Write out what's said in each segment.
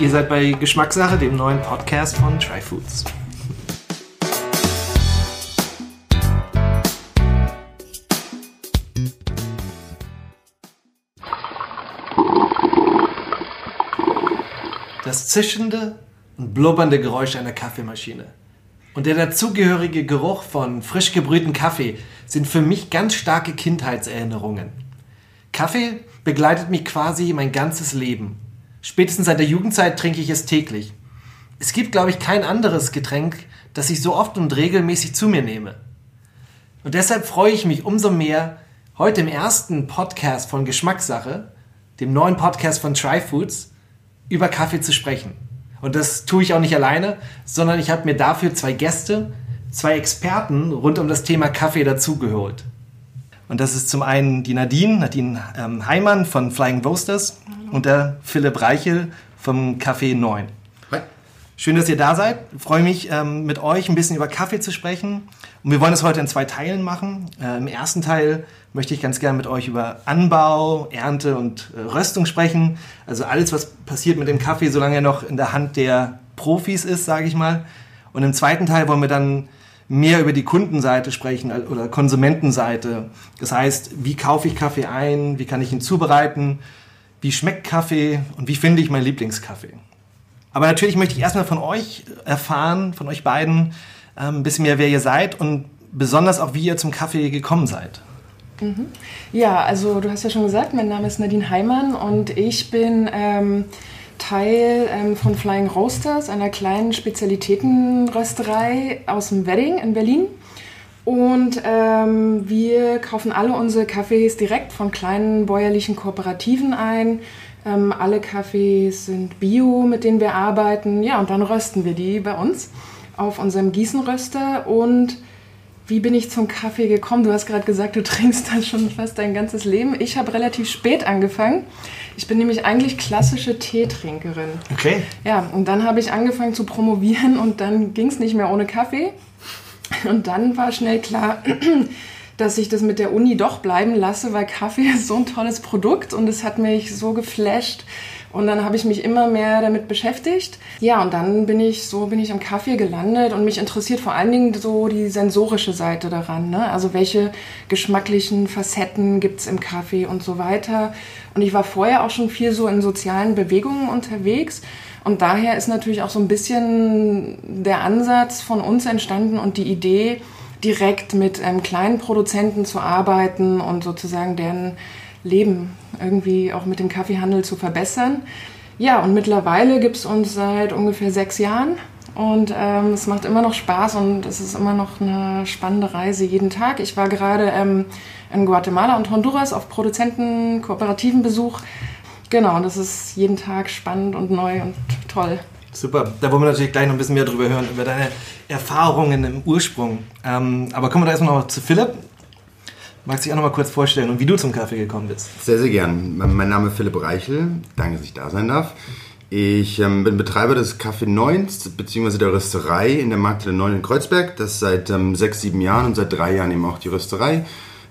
Ihr seid bei Geschmackssache, dem neuen Podcast von Try Foods. Das zischende und blubbernde Geräusch einer Kaffeemaschine und der dazugehörige Geruch von frisch gebrühten Kaffee sind für mich ganz starke Kindheitserinnerungen. Kaffee begleitet mich quasi mein ganzes Leben. Spätestens seit der Jugendzeit trinke ich es täglich. Es gibt, glaube ich, kein anderes Getränk, das ich so oft und regelmäßig zu mir nehme. Und deshalb freue ich mich umso mehr, heute im ersten Podcast von Geschmackssache, dem neuen Podcast von Try Foods, über Kaffee zu sprechen. Und das tue ich auch nicht alleine, sondern ich habe mir dafür zwei Gäste, zwei Experten rund um das Thema Kaffee dazugeholt. Und das ist zum einen die Nadine, Nadine ähm, Heimann von Flying Roasters und der Philipp Reichel vom Café 9. Hi. Schön, dass ihr da seid. Ich freue mich, ähm, mit euch ein bisschen über Kaffee zu sprechen. Und wir wollen es heute in zwei Teilen machen. Äh, Im ersten Teil möchte ich ganz gerne mit euch über Anbau, Ernte und äh, Röstung sprechen. Also alles, was passiert mit dem Kaffee, solange er noch in der Hand der Profis ist, sage ich mal. Und im zweiten Teil wollen wir dann mehr über die Kundenseite sprechen oder Konsumentenseite. Das heißt, wie kaufe ich Kaffee ein, wie kann ich ihn zubereiten, wie schmeckt Kaffee und wie finde ich meinen Lieblingskaffee. Aber natürlich möchte ich erstmal von euch erfahren, von euch beiden, ähm, ein bisschen mehr, wer ihr seid und besonders auch, wie ihr zum Kaffee gekommen seid. Mhm. Ja, also du hast ja schon gesagt, mein Name ist Nadine Heimann und ich bin ähm, Teil ähm, von Flying Roasters, einer kleinen Spezialitätenrösterei aus dem Wedding in Berlin. Und ähm, wir kaufen alle unsere Kaffees direkt von kleinen bäuerlichen Kooperativen ein. Ähm, alle Kaffees sind bio, mit denen wir arbeiten. Ja, und dann rösten wir die bei uns auf unserem Gießenröster. Und wie bin ich zum Kaffee gekommen? Du hast gerade gesagt, du trinkst das schon fast dein ganzes Leben. Ich habe relativ spät angefangen. Ich bin nämlich eigentlich klassische Teetrinkerin. Okay. Ja, und dann habe ich angefangen zu promovieren und dann ging es nicht mehr ohne Kaffee. Und dann war schnell klar, dass ich das mit der Uni doch bleiben lasse, weil Kaffee ist so ein tolles Produkt und es hat mich so geflasht. Und dann habe ich mich immer mehr damit beschäftigt. Ja, und dann bin ich so bin ich im Kaffee gelandet und mich interessiert vor allen Dingen so die sensorische Seite daran. Ne? Also welche geschmacklichen Facetten gibt's im Kaffee und so weiter. Und ich war vorher auch schon viel so in sozialen Bewegungen unterwegs. Und daher ist natürlich auch so ein bisschen der Ansatz von uns entstanden und die Idee, direkt mit ähm, kleinen Produzenten zu arbeiten und sozusagen deren Leben irgendwie auch mit dem Kaffeehandel zu verbessern. Ja, und mittlerweile gibt es uns seit ungefähr sechs Jahren und ähm, es macht immer noch Spaß und es ist immer noch eine spannende Reise jeden Tag. Ich war gerade ähm, in Guatemala und Honduras auf Produzenten kooperativen Besuch. Genau, und das ist jeden Tag spannend und neu und toll. Super, da wollen wir natürlich gleich noch ein bisschen mehr drüber hören, über deine Erfahrungen im Ursprung. Ähm, aber kommen wir da erstmal noch zu Philipp. Magst du dich auch noch mal kurz vorstellen und wie du zum Kaffee gekommen bist? Sehr, sehr gern. Mein Name ist Philipp Reichel. Danke, dass ich da sein darf. Ich ähm, bin Betreiber des Café 9 beziehungsweise der Rösterei in der Markthalle 9 in Kreuzberg. Das seit ähm, sechs, sieben Jahren und seit drei Jahren eben auch die Rösterei.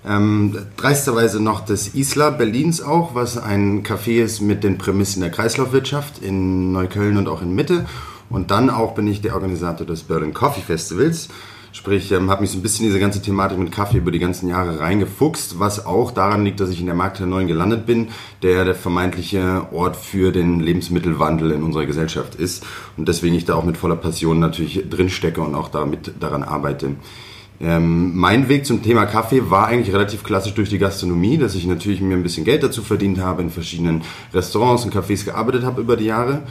Ähm, dreisterweise noch das Isla Berlins auch, was ein Café ist mit den Prämissen der Kreislaufwirtschaft in Neukölln und auch in Mitte. Und dann auch bin ich der Organisator des Berlin Coffee Festivals. Sprich, ähm, habe mich so ein bisschen in diese ganze Thematik mit Kaffee über die ganzen Jahre reingefuchst, was auch daran liegt, dass ich in der Markt der Neuen gelandet bin, der der vermeintliche Ort für den Lebensmittelwandel in unserer Gesellschaft ist. Und deswegen ich da auch mit voller Passion natürlich drinstecke und auch damit daran arbeite. Ähm, mein Weg zum Thema Kaffee war eigentlich relativ klassisch durch die Gastronomie, dass ich natürlich mir ein bisschen Geld dazu verdient habe, in verschiedenen Restaurants und Cafés gearbeitet habe über die Jahre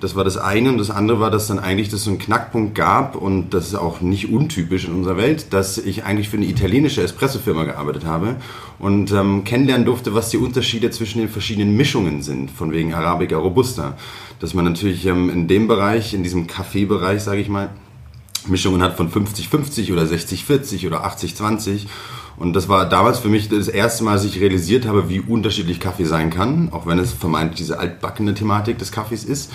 das war das eine. Und das andere war, dass dann eigentlich das so einen Knackpunkt gab und das ist auch nicht untypisch in unserer Welt, dass ich eigentlich für eine italienische Espresso-Firma gearbeitet habe und ähm, kennenlernen durfte, was die Unterschiede zwischen den verschiedenen Mischungen sind, von wegen Arabica Robusta. Dass man natürlich ähm, in dem Bereich, in diesem Kaffeebereich, sage ich mal, Mischungen hat von 50-50 oder 60-40 oder 80-20. Und das war damals für mich das erste Mal, dass ich realisiert habe, wie unterschiedlich Kaffee sein kann, auch wenn es vermeintlich diese altbackene Thematik des Kaffees ist.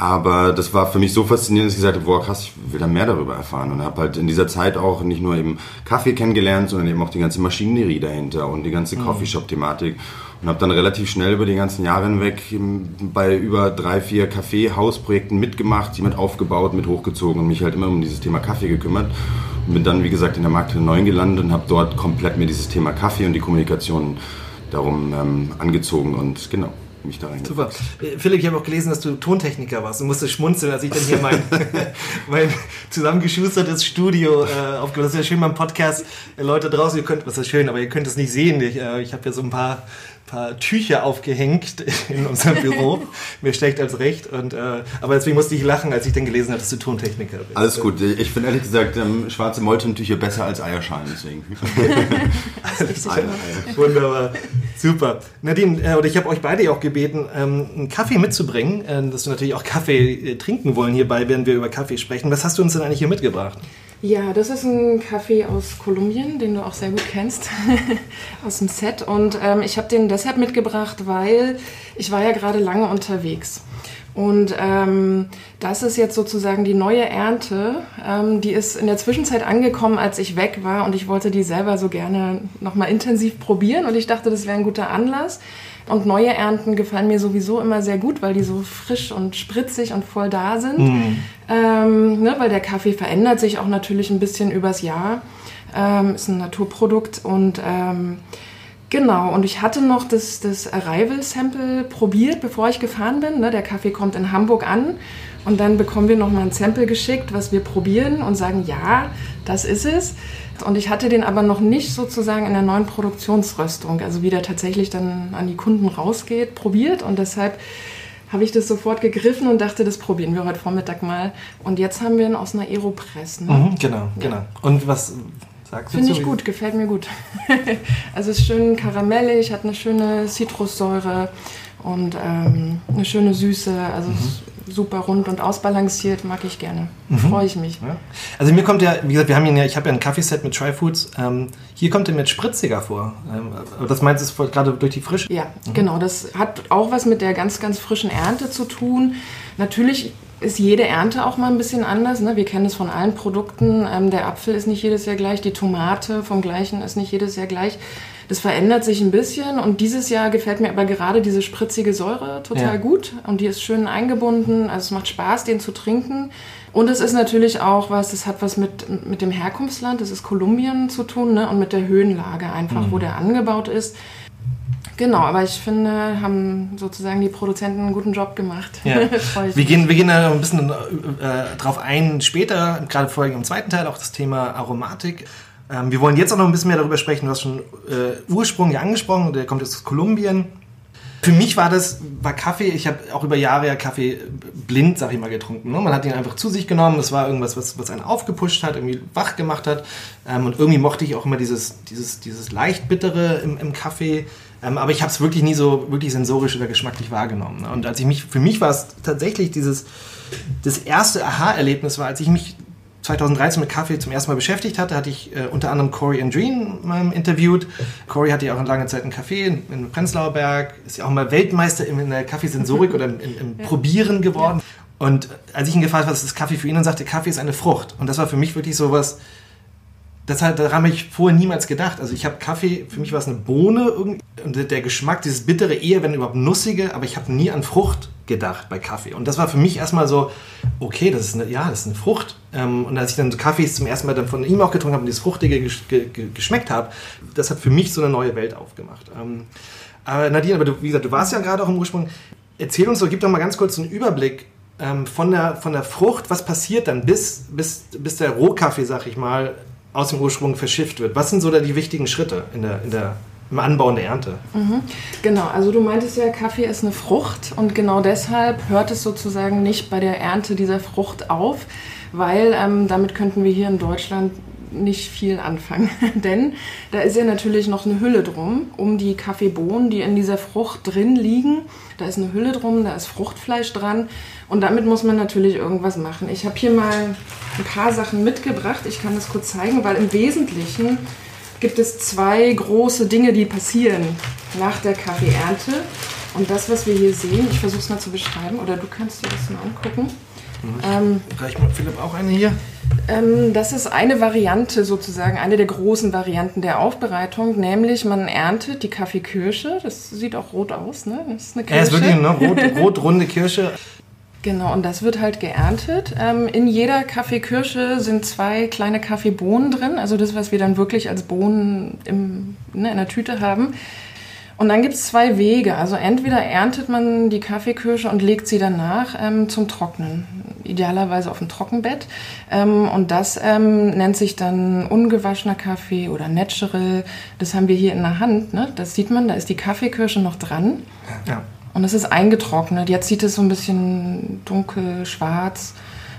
Aber das war für mich so faszinierend, dass ich gesagt habe, boah krass, ich will da mehr darüber erfahren. Und habe halt in dieser Zeit auch nicht nur eben Kaffee kennengelernt, sondern eben auch die ganze Maschinerie dahinter und die ganze mhm. Coffeeshop-Thematik. Und habe dann relativ schnell über die ganzen Jahre hinweg bei über drei, vier Kaffee-Hausprojekten mitgemacht, die mit aufgebaut, mit hochgezogen und mich halt immer um dieses Thema Kaffee gekümmert. Und bin dann, wie gesagt, in der Markthalle 9 gelandet und habe dort komplett mir dieses Thema Kaffee und die Kommunikation darum ähm, angezogen und genau mich da rein. Super. Äh, Philipp, ich habe auch gelesen, dass du Tontechniker warst und musste schmunzeln, als ich dann hier mein, mein zusammengeschustertes Studio äh, aufgebaut Das ist ja schön beim Podcast. Äh, Leute draußen, ihr könnt, was ist schön, aber ihr könnt es nicht sehen. Ich, äh, ich habe ja so ein paar paar Tücher aufgehängt in unserem Büro. Mir schlecht als recht. Und, äh, aber deswegen musste ich lachen, als ich dann gelesen habe, dass du Tontechniker bist. Alles gut. Ich finde ehrlich gesagt ähm, schwarze Moltontücher besser als Eierschalen. Deswegen. Wunderbar. Super. Nadine, äh, oder ich habe euch beide ja auch gebeten, ähm, einen Kaffee mitzubringen, äh, dass wir natürlich auch Kaffee äh, trinken wollen hierbei, während wir über Kaffee sprechen. Was hast du uns denn eigentlich hier mitgebracht? Ja, das ist ein Kaffee aus Kolumbien, den du auch sehr gut kennst, aus dem Set. Und ähm, ich habe den deshalb mitgebracht, weil ich war ja gerade lange unterwegs. Und ähm, das ist jetzt sozusagen die neue Ernte. Ähm, die ist in der Zwischenzeit angekommen, als ich weg war. Und ich wollte die selber so gerne nochmal intensiv probieren. Und ich dachte, das wäre ein guter Anlass. Und neue Ernten gefallen mir sowieso immer sehr gut, weil die so frisch und spritzig und voll da sind. Mhm. Ähm, ne, weil der Kaffee verändert sich auch natürlich ein bisschen übers Jahr. Ähm, ist ein Naturprodukt und ähm, genau. Und ich hatte noch das, das Arrival-Sample probiert, bevor ich gefahren bin. Ne, der Kaffee kommt in Hamburg an und dann bekommen wir nochmal ein Sample geschickt, was wir probieren und sagen, ja, das ist es. Und ich hatte den aber noch nicht sozusagen in der neuen Produktionsröstung, also wie der tatsächlich dann an die Kunden rausgeht, probiert. Und deshalb habe ich das sofort gegriffen und dachte, das probieren wir heute Vormittag mal. Und jetzt haben wir ihn aus einer Aeropress. Ne? Mhm, genau, ja. genau. Und was sagst du Finde ich gut, gefällt mir gut. also es ist schön karamellig, hat eine schöne Zitrussäure und ähm, eine schöne Süße. Also mhm. Super rund und ausbalanciert, mag ich gerne. Mhm. Freue ich mich. Ja. Also mir kommt ja, wie gesagt, wir haben ja, ich habe ja ein Kaffeeset mit Try Foods. Ähm, hier kommt er mit spritziger vor. Ähm, das meinst du gerade durch die Frische? Ja, mhm. genau. Das hat auch was mit der ganz, ganz frischen Ernte zu tun. Natürlich ist jede Ernte auch mal ein bisschen anders. Ne? Wir kennen es von allen Produkten. Ähm, der Apfel ist nicht jedes Jahr gleich, die Tomate vom gleichen ist nicht jedes Jahr gleich. Das verändert sich ein bisschen und dieses Jahr gefällt mir aber gerade diese spritzige Säure total ja. gut und die ist schön eingebunden. Also es macht Spaß, den zu trinken. Und es ist natürlich auch was, das hat was mit, mit dem Herkunftsland, das ist Kolumbien zu tun ne? und mit der Höhenlage einfach, mhm. wo der angebaut ist. Genau, aber ich finde, haben sozusagen die Produzenten einen guten Job gemacht. Ja. wir, gehen, wir gehen da ein bisschen äh, drauf ein später, gerade vorhin im zweiten Teil auch das Thema Aromatik. Ähm, wir wollen jetzt auch noch ein bisschen mehr darüber sprechen. Du hast schon äh, Ursprung ja angesprochen, der kommt jetzt aus Kolumbien. Für mich war das, war Kaffee, ich habe auch über Jahre ja Kaffee blind, sag ich mal, getrunken. Ne? Man hat ihn einfach zu sich genommen, das war irgendwas, was, was einen aufgepusht hat, irgendwie wach gemacht hat. Ähm, und irgendwie mochte ich auch immer dieses, dieses, dieses leicht bittere im, im Kaffee. Ähm, aber ich habe es wirklich nie so wirklich sensorisch oder geschmacklich wahrgenommen. Ne? Und als ich mich, für mich war es tatsächlich dieses, das erste Aha-Erlebnis war, als ich mich 2013 mit Kaffee zum ersten Mal beschäftigt hatte, hatte ich äh, unter anderem Corey Andreen ähm, interviewt. Corey hatte ja auch eine lange Zeit einen Café in, in Prenzlauer Berg, ist ja auch mal Weltmeister in, in der Kaffeesensorik oder im, im ja. Probieren geworden. Ja. Und als ich ihn gefragt habe, was ist Kaffee für ihn, und sagte, Kaffee ist eine Frucht. Und das war für mich wirklich so was, das hat, daran habe ich vorher niemals gedacht. Also ich habe Kaffee, für mich war es eine Bohne und der Geschmack, dieses bittere eher, wenn überhaupt nussige, aber ich habe nie an Frucht gedacht bei Kaffee. Und das war für mich erstmal so, okay, das ist eine, ja, das ist eine Frucht. Ähm, und als ich dann Kaffees zum ersten Mal dann von ihm auch getrunken habe und dieses Fruchtige geschmeckt habe, das hat für mich so eine neue Welt aufgemacht. Ähm, aber Nadine, aber du, wie gesagt, du warst ja gerade auch im Ursprung. Erzähl uns doch, gib doch mal ganz kurz einen Überblick ähm, von, der, von der Frucht. Was passiert dann, bis, bis, bis der Rohkaffee, sag ich mal, aus dem Ursprung verschifft wird. Was sind so da die wichtigen Schritte in der, in der, im Anbau und der Ernte? Mhm. Genau, also du meintest ja, Kaffee ist eine Frucht und genau deshalb hört es sozusagen nicht bei der Ernte dieser Frucht auf, weil ähm, damit könnten wir hier in Deutschland nicht viel anfangen. Denn da ist ja natürlich noch eine Hülle drum, um die Kaffeebohnen, die in dieser Frucht drin liegen. Da ist eine Hülle drum, da ist Fruchtfleisch dran. Und damit muss man natürlich irgendwas machen. Ich habe hier mal ein paar Sachen mitgebracht. Ich kann das kurz zeigen, weil im Wesentlichen gibt es zwei große Dinge, die passieren nach der Kaffeeernte. Und das, was wir hier sehen, ich versuche es mal zu beschreiben, oder du kannst dir das mal angucken. Ähm, Reicht mal Philipp auch eine hier? Ähm, das ist eine Variante sozusagen, eine der großen Varianten der Aufbereitung, nämlich man erntet die Kaffeekirsche. Das sieht auch rot aus, ne? Das ist eine Kirsche. Er ist wirklich eine rot, rot runde Kirsche. Genau, und das wird halt geerntet. Ähm, in jeder Kaffeekirsche sind zwei kleine Kaffeebohnen drin, also das, was wir dann wirklich als Bohnen im, ne, in der Tüte haben. Und dann gibt es zwei Wege. Also entweder erntet man die Kaffeekirsche und legt sie danach ähm, zum Trocknen, idealerweise auf dem Trockenbett. Ähm, und das ähm, nennt sich dann ungewaschener Kaffee oder Natural. Das haben wir hier in der Hand. Ne? Das sieht man, da ist die Kaffeekirsche noch dran. Ja. Und es ist eingetrocknet. Jetzt sieht es so ein bisschen dunkel, schwarz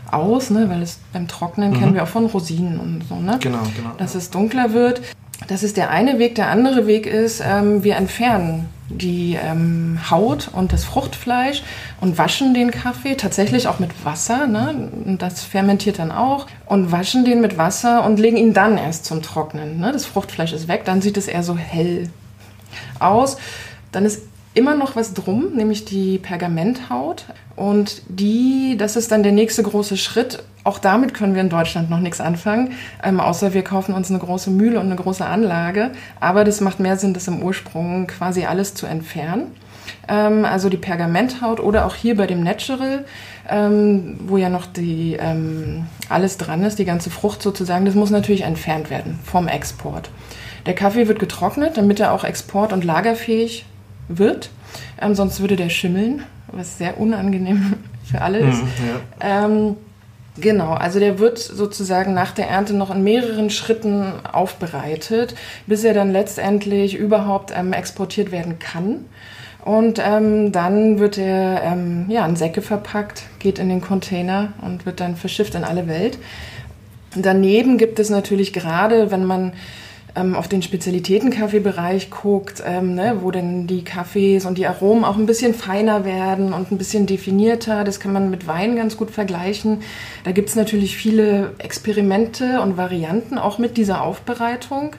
aus, ne? weil es beim Trocknen kennen wir auch von Rosinen und so, ne? Genau, genau. Dass es dunkler wird. Das ist der eine Weg. Der andere Weg ist, ähm, wir entfernen die ähm, Haut und das Fruchtfleisch und waschen den Kaffee tatsächlich auch mit Wasser. Ne? Das fermentiert dann auch. Und waschen den mit Wasser und legen ihn dann erst zum Trocknen. Ne? Das Fruchtfleisch ist weg, dann sieht es eher so hell aus. Dann ist immer noch was drum, nämlich die Pergamenthaut. Und die, das ist dann der nächste große Schritt. Auch damit können wir in Deutschland noch nichts anfangen, ähm, außer wir kaufen uns eine große Mühle und eine große Anlage. Aber das macht mehr Sinn, das im Ursprung quasi alles zu entfernen. Ähm, also die Pergamenthaut oder auch hier bei dem Natural, ähm, wo ja noch die, ähm, alles dran ist, die ganze Frucht sozusagen, das muss natürlich entfernt werden vom Export. Der Kaffee wird getrocknet, damit er auch export- und lagerfähig wird. Ähm, sonst würde der schimmeln, was sehr unangenehm für alle ist. Mhm, ja. Genau, also der wird sozusagen nach der Ernte noch in mehreren Schritten aufbereitet, bis er dann letztendlich überhaupt ähm, exportiert werden kann. Und ähm, dann wird er ähm, ja, in Säcke verpackt, geht in den Container und wird dann verschifft in alle Welt. Daneben gibt es natürlich gerade, wenn man ähm, auf den Spezialitätenkaffeebereich guckt, ähm, ne, wo denn die Kaffees und die Aromen auch ein bisschen feiner werden und ein bisschen definierter. Das kann man mit Wein ganz gut vergleichen. Da gibt es natürlich viele Experimente und Varianten auch mit dieser Aufbereitung.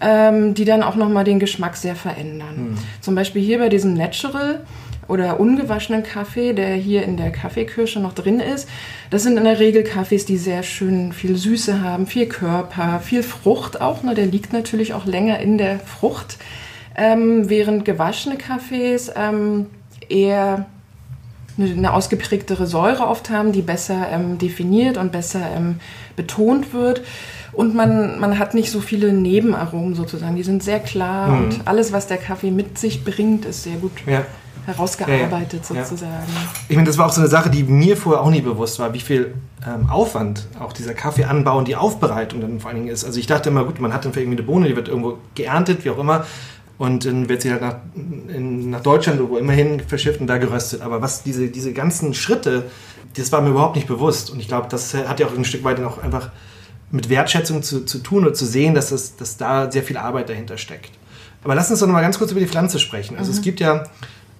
Ähm, die dann auch nochmal den Geschmack sehr verändern. Zum Beispiel hier bei diesem Natural oder ungewaschenen Kaffee, der hier in der Kaffeekirsche noch drin ist. Das sind in der Regel Kaffees, die sehr schön viel Süße haben, viel Körper, viel Frucht auch. Ne? Der liegt natürlich auch länger in der Frucht. Ähm, während gewaschene Kaffees ähm, eher eine, ausgeprägtere Säure oft haben, die besser ähm, definiert und besser ähm, betont wird. Und man, man hat nicht so viele Nebenaromen sozusagen. Die sind sehr klar und alles, was der Kaffee mit sich bringt, ist sehr gut Ja. Herausgearbeitet Ja, ja. sozusagen. Ich meine, das war auch so eine Sache, die mir vorher auch nie bewusst war, wie viel ähm, Aufwand auch dieser Kaffeeanbau und die Aufbereitung dann vor allen Dingen ist. Also ich dachte immer, gut, man hat dann vielleicht irgendwie eine Bohne, die wird irgendwo geerntet, wie auch immer, und dann wird sie halt nach, in, nach Deutschland oder wo immerhin verschifft und da geröstet. Aber was diese, diese ganzen Schritte, das war mir überhaupt nicht bewusst. Und ich glaube, das hat ja auch ein Stück weit dann auch einfach mit Wertschätzung zu, zu tun oder zu sehen, dass, das, dass da sehr viel Arbeit dahinter steckt. Aber lass uns doch noch mal ganz kurz über die Pflanze sprechen. Also es gibt ja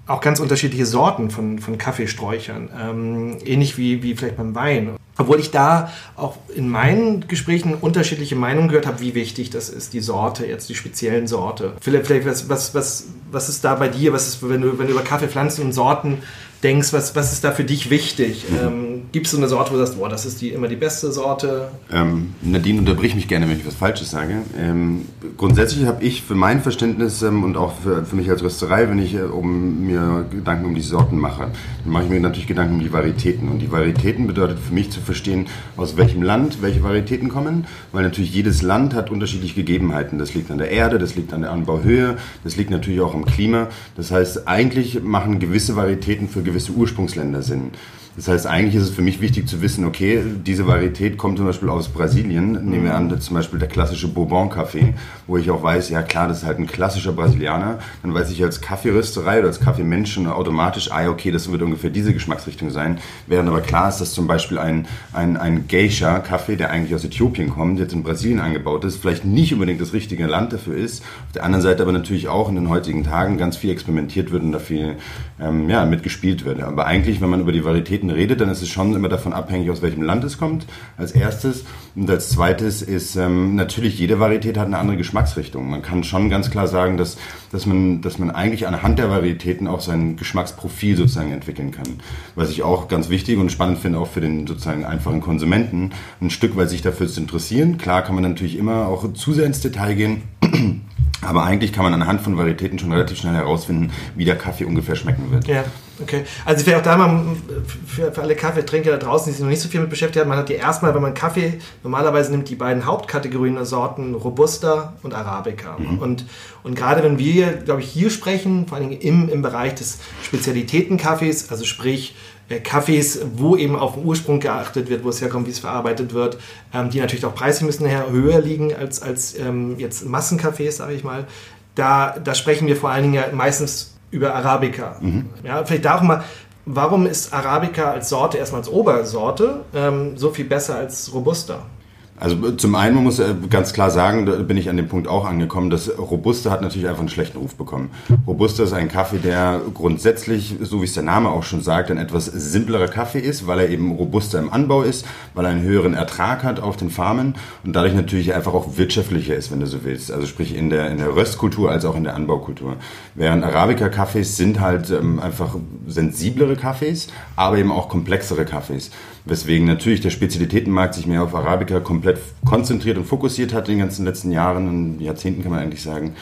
auch ganz unterschiedliche Sorten von, von Kaffeesträuchern, ähm, ähnlich wie, wie vielleicht beim Wein. Obwohl ich da auch in meinen Gesprächen unterschiedliche Meinungen gehört habe, wie wichtig das ist, die Sorte, jetzt die speziellen Sorte. Philipp, vielleicht was, was, was, was ist da bei dir, was ist, wenn du, wenn du über Kaffeepflanzen und Sorten denkst, was, was ist da für dich wichtig? Ähm, Gibt es so eine Sorte, wo du sagst, boah, das ist die, immer die beste Sorte? Ähm, Nadine, unterbrich mich gerne, wenn ich was Falsches sage. Ähm, grundsätzlich habe ich für mein Verständnis ähm, und auch für, für mich als Rösterei, wenn ich äh, um, mir Gedanken um die Sorten mache, dann mache ich mir natürlich Gedanken um die Varietäten. Und die Varietäten bedeutet für mich zu verstehen, aus welchem Land welche Varietäten kommen, weil natürlich jedes Land hat unterschiedliche Gegebenheiten. Das liegt an der Erde, das liegt an der Anbauhöhe, das liegt natürlich auch am Klima. Das heißt, eigentlich machen gewisse Varietäten für gewisse Ursprungsländer Sinn. Das heißt, eigentlich ist es für mich wichtig zu wissen, okay, diese Varietät kommt zum Beispiel aus Brasilien. Nehmen wir an, zum Beispiel der klassische Bourbon-Kaffee, wo ich auch weiß, ja klar, das ist halt ein klassischer Brasilianer. Dann weiß ich als Kaffeerösterei oder als Kaffeemenschen automatisch, ah, okay, das wird ungefähr diese Geschmacksrichtung sein. Während aber klar ist, dass zum Beispiel ein, ein, ein Geisha-Kaffee, der eigentlich aus Äthiopien kommt, jetzt in Brasilien angebaut ist, vielleicht nicht unbedingt das richtige Land dafür ist. Auf der anderen Seite aber natürlich auch in den heutigen Tagen ganz viel experimentiert wird und da viel ähm, ja, mitgespielt wird. Aber eigentlich, wenn man über die Varietäten Varitäten redet, dann ist es schon immer davon abhängig, aus welchem Land es kommt, als erstes. Und als zweites ist ähm, natürlich, jede Varietät hat eine andere Geschmacksrichtung. Man kann schon ganz klar sagen, dass, dass, man, dass man eigentlich anhand der Varietäten auch sein Geschmacksprofil sozusagen entwickeln kann. Was ich auch ganz wichtig und spannend finde, auch für den sozusagen einfachen Konsumenten, ein Stück weit sich dafür zu interessieren. Klar kann man natürlich immer auch zu sehr ins Detail gehen. Aber eigentlich kann man anhand von Varietäten schon relativ schnell herausfinden, wie der Kaffee ungefähr schmecken wird. Ja, okay. Also vielleicht auch da mal für, für alle Kaffeetrinker da draußen, die sich noch nicht so viel mit beschäftigt haben, man hat die erstmal, wenn man Kaffee, normalerweise nimmt die beiden Hauptkategorien der Sorten Robusta und Arabica. Mhm. Und, und gerade wenn wir, glaube ich, hier sprechen, vor allem im, im Bereich des Spezialitätenkaffees, also sprich äh, Kaffees, wo eben auf den Ursprung geachtet wird, wo es herkommt, wie es verarbeitet wird, ähm, die natürlich auch preislich müssen höher liegen als, als ähm, jetzt Massenkaffees, sage ich mal. Da, da sprechen wir vor allen Dingen ja meistens über Arabica. Mhm. Ja, vielleicht da auch mal, warum ist Arabica als Sorte, erstmal als Obersorte, ähm, so viel besser als Robusta? Also zum einen, man muss ganz klar sagen, da bin ich an dem Punkt auch angekommen, dass Robusta hat natürlich einfach einen schlechten Ruf bekommen. Robusta ist ein Kaffee, der grundsätzlich, so wie es der Name auch schon sagt, ein etwas simplerer Kaffee ist, weil er eben robuster im Anbau ist, weil er einen höheren Ertrag hat auf den Farmen und dadurch natürlich einfach auch wirtschaftlicher ist, wenn du so willst. Also sprich in der, in der Röstkultur als auch in der Anbaukultur. Während Arabica-Kaffees sind halt ähm, einfach sensiblere Kaffees, aber eben auch komplexere Kaffees. Weswegen natürlich der Spezialitätenmarkt sich mehr auf Arabica komplett konzentriert und fokussiert hat in den ganzen letzten Jahren und Jahrzehnten kann man eigentlich sagen.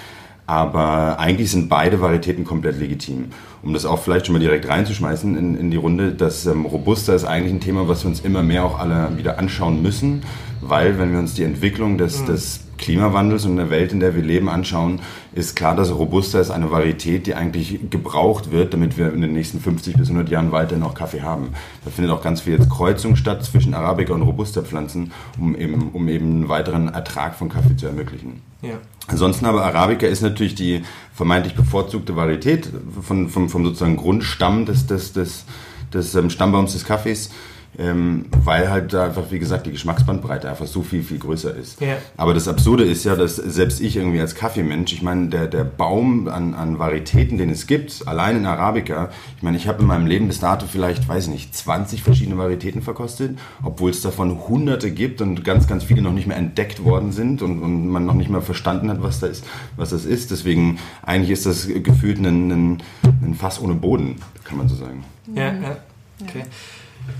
Aber eigentlich sind beide Varietäten komplett legitim. Um das auch vielleicht schon mal direkt reinzuschmeißen in, in die Runde, das ähm, Robusta ist eigentlich ein Thema, was wir uns immer mehr auch alle wieder anschauen müssen, weil wenn wir uns die Entwicklung des, mhm. des Klimawandels und der Welt, in der wir leben, anschauen, ist klar, dass Robusta ist eine Varietät, die eigentlich gebraucht wird, damit wir in den nächsten 50 bis 100 Jahren weiterhin auch Kaffee haben. Da findet auch ganz viel jetzt Kreuzung statt zwischen Arabica und Robusta-Pflanzen, um eben, um eben einen weiteren Ertrag von Kaffee zu ermöglichen. Ja. Ansonsten aber Arabica ist natürlich die vermeintlich bevorzugte Varietät von, vom, vom sozusagen Grundstamm des, des, des, des ähm, Stammbaums des Kaffees ähm, weil halt da einfach, wie gesagt, die Geschmacksbandbreite einfach so viel, viel größer ist. Ja. Aber das Absurde ist ja, dass selbst ich irgendwie als Kaffeemensch, ich meine, der, der Baum an, an Varietäten, den es gibt, allein in Arabica, ich meine, ich habe in meinem Leben bis dato vielleicht, weiß ich nicht, 20 verschiedene Varietäten verkostet, obwohl es davon hunderte gibt und ganz, ganz viele noch nicht mehr entdeckt worden sind und, und man noch nicht mehr verstanden hat, was, da ist, was das ist. Deswegen, eigentlich ist das gefühlt ein, ein, ein Fass ohne Boden, kann man so sagen. Ja, ja. Okay.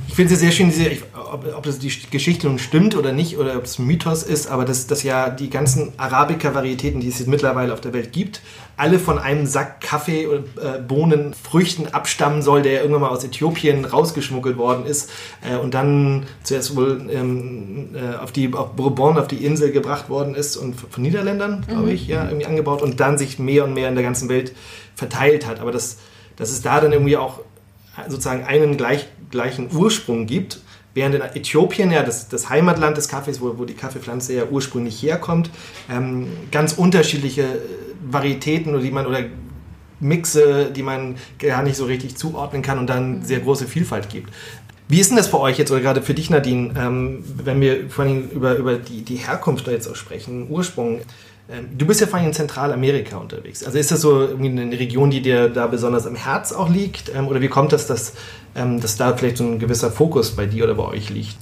Ich finde es sehr schön, diese, ob, ob, das die Geschichte nun stimmt oder nicht, oder ob es ein Mythos ist, aber dass, dass ja die ganzen Arabica-Varietäten, die es jetzt mittlerweile auf der Welt gibt, alle von einem Sack Kaffee, äh, Bohnen, Früchten abstammen soll, der irgendwann mal aus Äthiopien rausgeschmuggelt worden ist äh, und dann zuerst wohl ähm, äh, auf die auf Bourbon, auf die Insel gebracht worden ist und von Niederländern, glaube mhm. ich, ja, irgendwie angebaut und dann sich mehr und mehr in der ganzen Welt verteilt hat. Aber das, dass es da dann irgendwie auch sozusagen einen gleich, gleichen Ursprung gibt, während in Äthiopien, ja das, das Heimatland des Kaffees, wo, wo die Kaffeepflanze ja ursprünglich herkommt, ähm, ganz unterschiedliche äh, Varietäten oder die man oder Mixe, die man gar nicht so richtig zuordnen kann und dann sehr große Vielfalt gibt. Wie ist denn das für euch jetzt oder gerade für dich, Nadine, ähm, wenn wir vor allem über, über die, die Herkunft jetzt auch sprechen, Ursprung? Ähm, du bist ja vor allem in Zentralamerika unterwegs. Also ist das so eine Region, die dir da besonders am Herz auch liegt? Ähm, oder wie kommt das, dass, ähm, dass da vielleicht so ein gewisser Fokus bei dir oder bei euch liegt?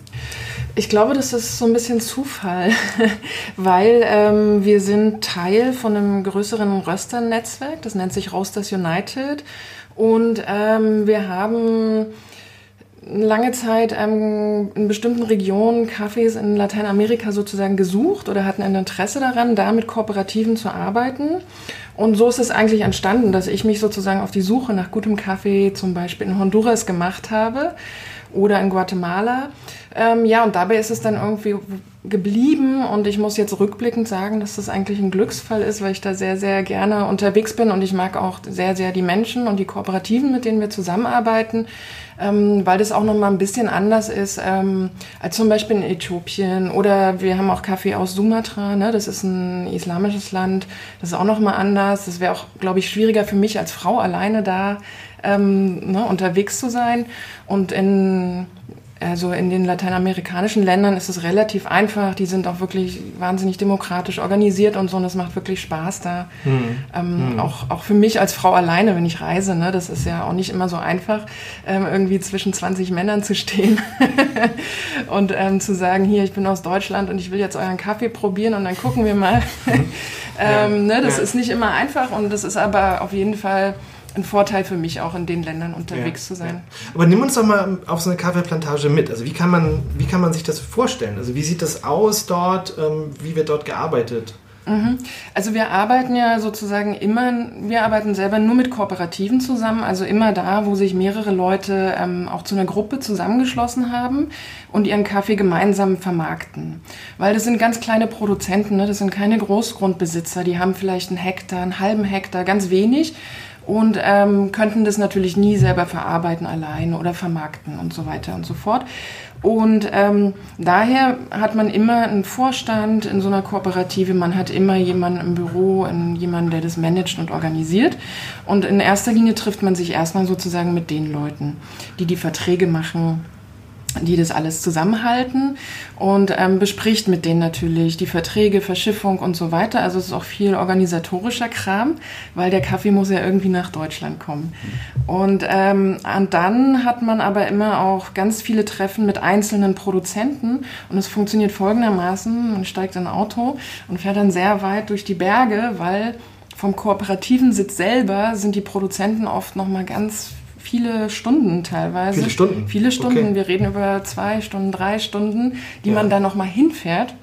Ich glaube, das ist so ein bisschen Zufall, weil ähm, wir sind Teil von einem größeren Rösternetzwerk, das nennt sich Roasters United. Und ähm, wir haben lange Zeit ähm, in bestimmten Regionen Cafés in Lateinamerika sozusagen gesucht oder hatten ein Interesse daran, da mit Kooperativen zu arbeiten. Und so ist es eigentlich entstanden, dass ich mich sozusagen auf die Suche nach gutem Kaffee zum Beispiel in Honduras gemacht habe oder in Guatemala. Ähm, ja, und dabei ist es dann irgendwie geblieben und ich muss jetzt rückblickend sagen, dass das eigentlich ein Glücksfall ist, weil ich da sehr, sehr gerne unterwegs bin und ich mag auch sehr, sehr die Menschen und die Kooperativen, mit denen wir zusammenarbeiten, ähm, weil das auch nochmal ein bisschen anders ist ähm, als zum Beispiel in Äthiopien oder wir haben auch Kaffee aus Sumatra, ne? das ist ein islamisches Land, das ist auch nochmal anders, das wäre auch, glaube ich, schwieriger für mich als Frau alleine da ähm, ne, unterwegs zu sein und in Also in den lateinamerikanischen Ländern ist es relativ einfach. Die sind auch wirklich wahnsinnig demokratisch organisiert und so. Und das macht wirklich Spaß da. Hm. Ähm, hm. Auch, auch für mich als Frau alleine, wenn ich reise. Ne? Das ist ja auch nicht immer so einfach, ähm, irgendwie zwischen 20 Männern zu stehen und ähm, zu sagen, hier, ich bin aus Deutschland und ich will jetzt euren Kaffee probieren und dann gucken wir mal. ja. Ähm, ne? Das ja. ist nicht immer einfach und das ist aber auf jeden Fall ein Vorteil für mich auch in den Ländern unterwegs ja, zu sein. Ja. Aber nimm uns doch mal auf so eine Kaffeeplantage mit. Also wie kann man, wie kann man sich das vorstellen? Also wie sieht das aus dort? Ähm, wie wird dort gearbeitet? Mhm. Also wir arbeiten ja sozusagen immer, wir arbeiten selber nur mit Kooperativen zusammen, also immer da, wo sich mehrere Leute ähm, auch zu einer Gruppe zusammengeschlossen haben und ihren Kaffee gemeinsam vermarkten. Weil das sind ganz kleine Produzenten, ne? das sind keine Großgrundbesitzer, die haben vielleicht einen Hektar, einen halben Hektar, ganz wenig und ähm, könnten das natürlich nie selber verarbeiten alleine oder vermarkten und so weiter und so fort. Und ähm, daher hat man immer einen Vorstand in so einer Kooperative, man hat immer jemanden im Büro, jemanden, der das managt und organisiert. Und in erster Linie trifft man sich erstmal sozusagen mit den Leuten, die die Verträge machen, die das alles zusammenhalten und ähm, bespricht mit denen natürlich die Verträge, Verschiffung und so weiter. Also es ist auch viel organisatorischer Kram, weil der Kaffee muss ja irgendwie nach Deutschland kommen. Und, ähm, und dann hat man aber immer auch ganz viele Treffen mit einzelnen Produzenten und es funktioniert folgendermaßen, man steigt in ein Auto und fährt dann sehr weit durch die Berge, weil vom kooperativen Sitz selber sind die Produzenten oft nochmal ganz viele Stunden teilweise. Viele Stunden? Viele Stunden. Okay. Wir reden über zwei Stunden, drei Stunden, die ja. man dann nochmal hinfährt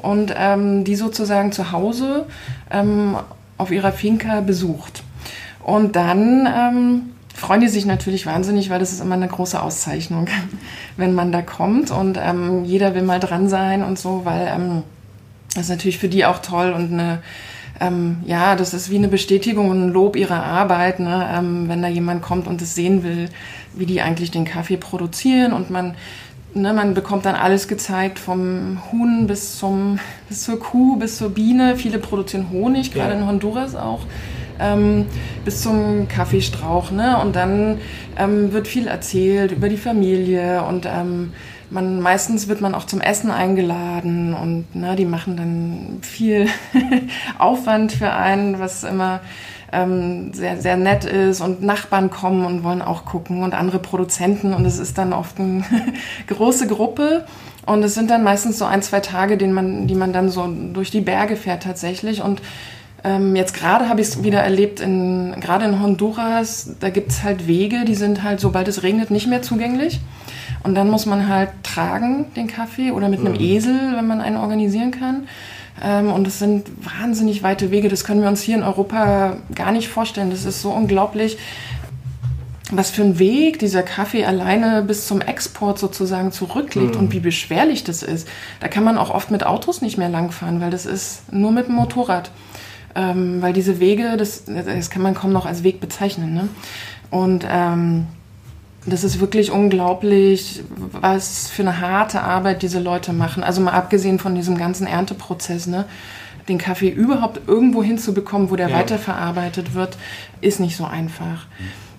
und ähm, die sozusagen zu Hause ähm, auf ihrer Finca besucht. Und dann ähm, freuen die sich natürlich wahnsinnig, weil das ist immer eine große Auszeichnung, wenn man da kommt und ähm, jeder will mal dran sein und so, weil ähm, das ist natürlich für die auch toll und eine ähm, ja, das ist wie eine Bestätigung und ein Lob ihrer Arbeit, ne? ähm, wenn da jemand kommt und es sehen will, wie die eigentlich den Kaffee produzieren und man Ne, man bekommt dann alles gezeigt, vom Huhn bis, zum, bis zur Kuh, bis zur Biene. Viele produzieren Honig, gerade ja. in Honduras auch. Ähm, bis zum Kaffeestrauch. Ne? Und dann ähm, wird viel erzählt über die Familie und ähm, man, meistens wird man auch zum Essen eingeladen und ne, die machen dann viel Aufwand für einen, was immer ähm, sehr, sehr nett ist und Nachbarn kommen und wollen auch gucken und andere Produzenten und es ist dann oft eine große Gruppe und es sind dann meistens so ein, zwei Tage, den man, die man dann so durch die Berge fährt tatsächlich und ähm, jetzt gerade habe ich es wieder erlebt, in, gerade in Honduras, da gibt es halt Wege, die sind halt, sobald es regnet, nicht mehr zugänglich. Und dann muss man halt tragen den Kaffee oder mit einem mhm. Esel, wenn man einen organisieren kann. Ähm, und es sind wahnsinnig weite Wege. Das können wir uns hier in Europa gar nicht vorstellen. Das ist so unglaublich, was für ein Weg dieser Kaffee alleine bis zum Export sozusagen zurücklegt mhm. und wie beschwerlich das ist. Da kann man auch oft mit Autos nicht mehr langfahren, weil das ist nur mit dem Motorrad. Ähm, weil diese Wege, das, das kann man kaum noch als Weg bezeichnen. Ne? Und ähm, das ist wirklich unglaublich, was für eine harte Arbeit diese Leute machen. Also mal abgesehen von diesem ganzen Ernteprozess, ne? Den Kaffee überhaupt irgendwo hinzubekommen, wo der ja. weiterverarbeitet wird, ist nicht so einfach.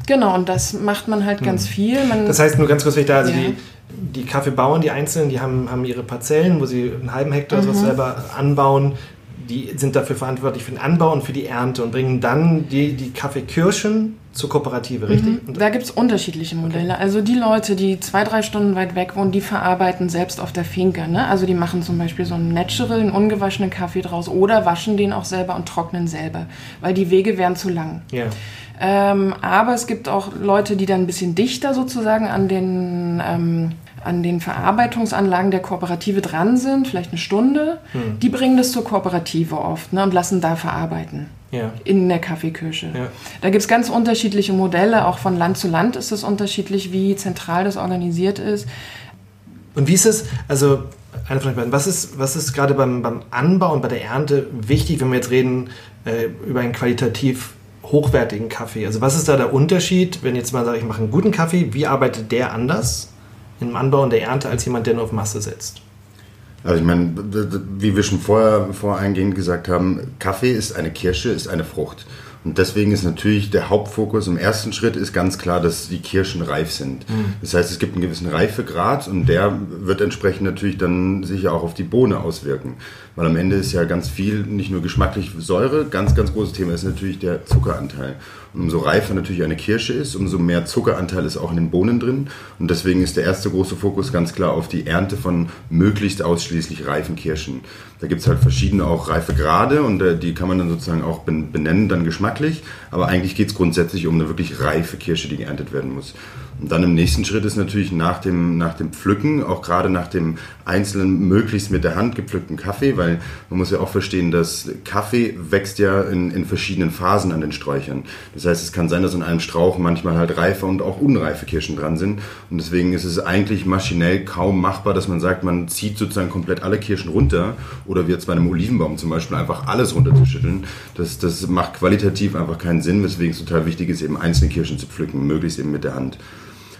Genau, und das macht man halt hm. ganz viel. Man, das heißt, nur ganz kurz, ich da, also ja. die, die Kaffeebauern, die Einzelnen, die haben, haben ihre Parzellen, wo sie einen halben Hektar mhm. sowas selber anbauen die sind dafür verantwortlich für den Anbau und für die Ernte und bringen dann die, die Kaffeekirschen zur Kooperative, richtig? Mhm. Da gibt es unterschiedliche Modelle. Okay. Also die Leute, die zwei, drei Stunden weit weg wohnen, die verarbeiten selbst auf der Finca. Ne? Also die machen zum Beispiel so einen Natural, einen ungewaschenen Kaffee draus oder waschen den auch selber und trocknen selber, weil die Wege wären zu lang. Ja. Ähm, aber es gibt auch Leute, die dann ein bisschen dichter sozusagen an den ähm, an den Verarbeitungsanlagen der Kooperative dran sind, vielleicht eine Stunde, hm. die bringen das zur Kooperative oft ne, und lassen da verarbeiten. Ja. In der Kaffeekirche. Ja. Da gibt es ganz unterschiedliche Modelle, auch von Land zu Land ist es unterschiedlich, wie zentral das organisiert ist. Und wie ist es, also eine von beiden, was ist, was ist gerade beim, beim Anbau und bei der Ernte wichtig, wenn wir jetzt reden äh, über einen qualitativ hochwertigen Kaffee? Also was ist da der Unterschied, wenn jetzt mal sage, ich mache einen guten Kaffee, wie arbeitet der anders im Anbau und der Ernte als jemand, der nur auf Masse setzt. Also ich meine, wie wir schon vorher voreingehend gesagt haben, Kaffee ist eine Kirsche, ist eine Frucht. Und deswegen ist natürlich der Hauptfokus im ersten Schritt ist ganz klar, dass die Kirschen reif sind. Mhm. Das heißt, es gibt einen gewissen Reifegrad und der wird entsprechend natürlich dann sicher auch auf die Bohne auswirken. Weil am Ende ist ja ganz viel, nicht nur geschmacklich Säure, ganz, ganz großes Thema ist natürlich der Zuckeranteil. Und umso reifer natürlich eine Kirsche ist, umso mehr Zuckeranteil ist auch in den Bohnen drin. Und deswegen ist der erste große Fokus ganz klar auf die Ernte von möglichst ausschließlich reifen Kirschen. Da gibt es halt verschiedene auch reife Grade und äh, die kann man dann sozusagen auch benennen, dann geschmacklich. Aber eigentlich geht es grundsätzlich um eine wirklich reife Kirsche, die geerntet werden muss. Und dann im nächsten Schritt ist natürlich nach dem, nach dem Pflücken, auch gerade nach dem einzelnen, möglichst mit der Hand gepflückten Kaffee, weil man muss ja auch verstehen, dass Kaffee wächst ja in, in verschiedenen Phasen an den Sträuchern. Das heißt, es kann sein, dass in einem Strauch manchmal halt reife und auch unreife Kirschen dran sind. Und deswegen ist es eigentlich maschinell kaum machbar, dass man sagt, man zieht sozusagen komplett alle Kirschen runter oder wie jetzt bei einem Olivenbaum zum Beispiel einfach alles runterzuschütteln. Das, das macht qualitativ einfach keinen Sinn, weswegen es total wichtig ist, eben einzelne Kirschen zu pflücken, möglichst eben mit der Hand.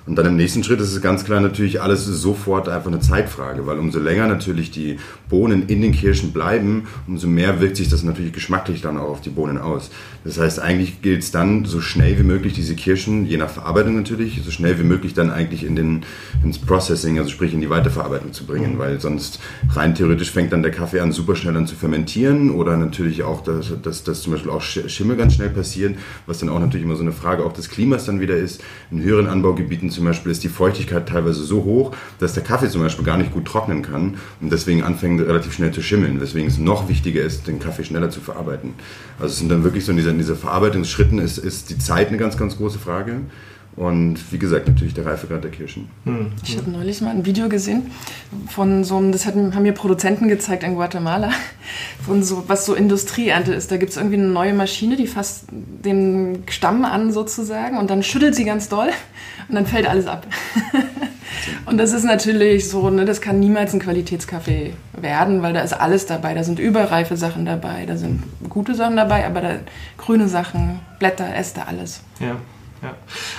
Und dann im nächsten Schritt ist es ganz klar natürlich alles sofort einfach eine Zeitfrage, weil umso länger natürlich die Bohnen in den Kirschen bleiben, umso mehr wirkt sich das natürlich geschmacklich dann auch auf die Bohnen aus. Das heißt, eigentlich gilt es dann so schnell wie möglich diese Kirschen, je nach Verarbeitung natürlich, so schnell wie möglich dann eigentlich in den, ins Processing, also sprich in die Weiterverarbeitung zu bringen, mhm. weil sonst rein theoretisch fängt dann der Kaffee an super schnell an zu fermentieren oder natürlich auch, dass, dass, dass zum Beispiel auch Schimmel ganz schnell passieren, was dann auch natürlich immer so eine Frage auch des Klimas dann wieder ist. In höheren Anbaugebieten zum Beispiel ist die Feuchtigkeit teilweise so hoch, dass der Kaffee zum Beispiel gar nicht gut trocknen kann und deswegen anfängt relativ schnell zu schimmeln, weswegen es noch wichtiger ist, den Kaffee schneller zu verarbeiten. Also es sind dann wirklich so in dieser, in dieser Verarbeitungsschritten ist, ist die Zeit eine ganz, ganz große Frage. Und wie gesagt, natürlich der Reifegrad der Kirschen. Hm. Ich habe neulich mal ein Video gesehen von so einem, das haben mir Produzenten gezeigt in Guatemala, von so, was so Industrieernte ist. Da gibt es irgendwie eine neue Maschine, die fasst den Stamm an sozusagen und dann schüttelt sie ganz doll und dann fällt alles ab. und das ist natürlich so, ne, das kann niemals ein Qualitätskaffee werden, weil da ist alles dabei. Da sind überreife Sachen dabei, da sind gute Sachen dabei, aber da grüne Sachen, Blätter, Äste, alles. Ja. Ja.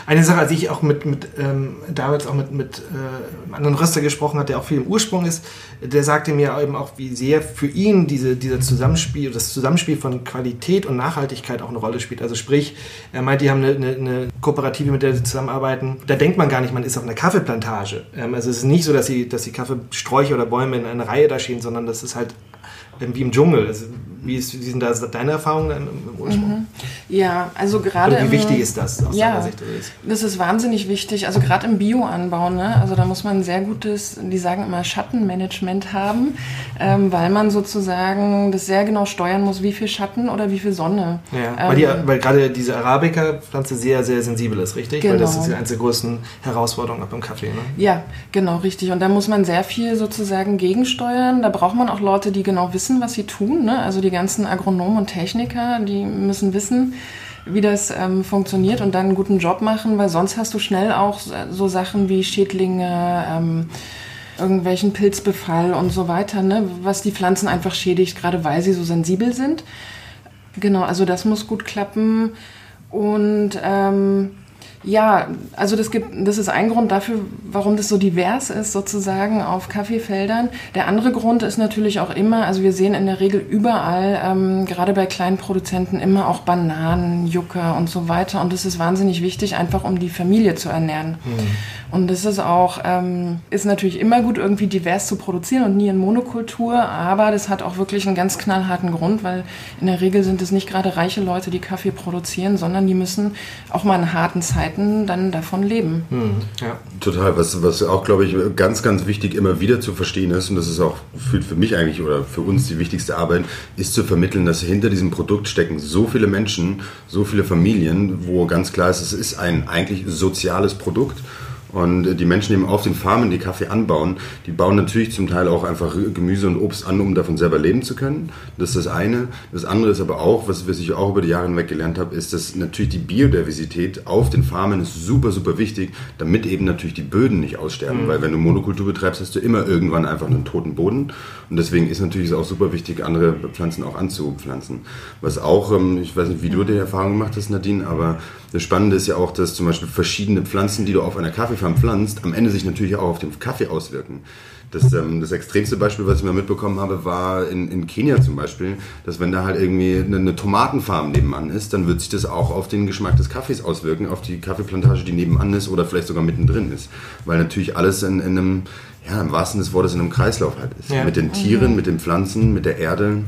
Eine Sache, die ich auch mit, mit ähm, damals auch mit, mit äh, einem anderen Röster gesprochen hat, der auch viel im Ursprung ist, der sagte mir eben auch, wie sehr für ihn diese, dieser Zusammenspiel, das Zusammenspiel von Qualität und Nachhaltigkeit auch eine Rolle spielt. Also sprich, er meint, die haben eine, eine, eine Kooperative, mit der sie zusammenarbeiten. Da denkt man gar nicht, man ist auf einer Kaffeeplantage. Ähm, also es ist nicht so, dass sie, dass die Kaffeesträuche oder Bäume in einer Reihe da stehen, sondern das ist halt wie im Dschungel. Also, wie, ist, wie sind da deine Erfahrungen im Ursprung? Mhm. Ja, also gerade. wie wichtig ist das aus ja, deiner Sicht? Das ist wahnsinnig wichtig. Also gerade im Bioanbau, ne? also da muss man ein sehr gutes, die sagen immer Schattenmanagement haben, ähm, weil man sozusagen das sehr genau steuern muss, wie viel Schatten oder wie viel Sonne. Ja, ähm, weil, die, weil gerade diese Arabica-Pflanze sehr, sehr sensibel ist, richtig? Genau. Weil das ist die einzige größten Herausforderung beim Kaffee. Ne? Ja, genau, richtig. Und da muss man sehr viel sozusagen gegensteuern. Da braucht man auch Leute, die genau wissen, wissen, was sie tun. Ne? Also die ganzen Agronomen und Techniker, die müssen wissen, wie das ähm, funktioniert und dann einen guten Job machen, weil sonst hast du schnell auch so Sachen wie Schädlinge, ähm, irgendwelchen Pilzbefall und so weiter, ne? was die Pflanzen einfach schädigt, gerade weil sie so sensibel sind. Genau, also das muss gut klappen und ähm, ja, also das gibt, das ist ein Grund dafür, warum das so divers ist sozusagen auf Kaffeefeldern. Der andere Grund ist natürlich auch immer, also wir sehen in der Regel überall, ähm, gerade bei kleinen Produzenten immer auch Bananen, Jucker und so weiter. Und das ist wahnsinnig wichtig, einfach um die Familie zu ernähren. Mhm. Und das ist auch, ähm, ist natürlich immer gut, irgendwie divers zu produzieren und nie in Monokultur, aber das hat auch wirklich einen ganz knallharten Grund, weil in der Regel sind es nicht gerade reiche Leute, die Kaffee produzieren, sondern die müssen auch mal in harten Zeiten dann davon leben. Hm, ja. Total, was, was auch, glaube ich, ganz, ganz wichtig immer wieder zu verstehen ist, und das ist auch für, für mich eigentlich oder für uns die wichtigste Arbeit, ist zu vermitteln, dass hinter diesem Produkt stecken so viele Menschen, so viele Familien, wo ganz klar ist, es ist ein eigentlich soziales Produkt. Und die Menschen eben auf den Farmen, die Kaffee anbauen, die bauen natürlich zum Teil auch einfach Gemüse und Obst an, um davon selber leben zu können. Das ist das eine. Das andere ist aber auch, was, was ich auch über die Jahre hinweg gelernt habe, ist, dass natürlich die Biodiversität auf den Farmen ist super, super wichtig, damit eben natürlich die Böden nicht aussterben. Mhm. Weil wenn du Monokultur betreibst, hast du immer irgendwann einfach einen toten Boden. Und deswegen ist natürlich auch super wichtig, andere Pflanzen auch anzupflanzen. Was auch, ähm, ich weiß nicht, wie du die Erfahrung gemacht hast, Nadine, aber Das Spannende ist ja auch, dass zum Beispiel verschiedene Pflanzen, die du auf einer Kaffeefarm pflanzt, am Ende sich natürlich auch auf den Kaffee auswirken. Das, ähm, das extremste Beispiel, was ich mal mitbekommen habe, war in, in Kenia zum Beispiel, dass wenn da halt irgendwie eine, eine Tomatenfarm nebenan ist, dann wird sich das auch auf den Geschmack des Kaffees auswirken, auf die Kaffeeplantage, die nebenan ist oder vielleicht sogar mittendrin ist. Weil natürlich alles in, in einem, ja, im wahrsten des Wortes in einem Kreislauf halt ist. Ja. Mit den Tieren, mit den Pflanzen, mit der Erde.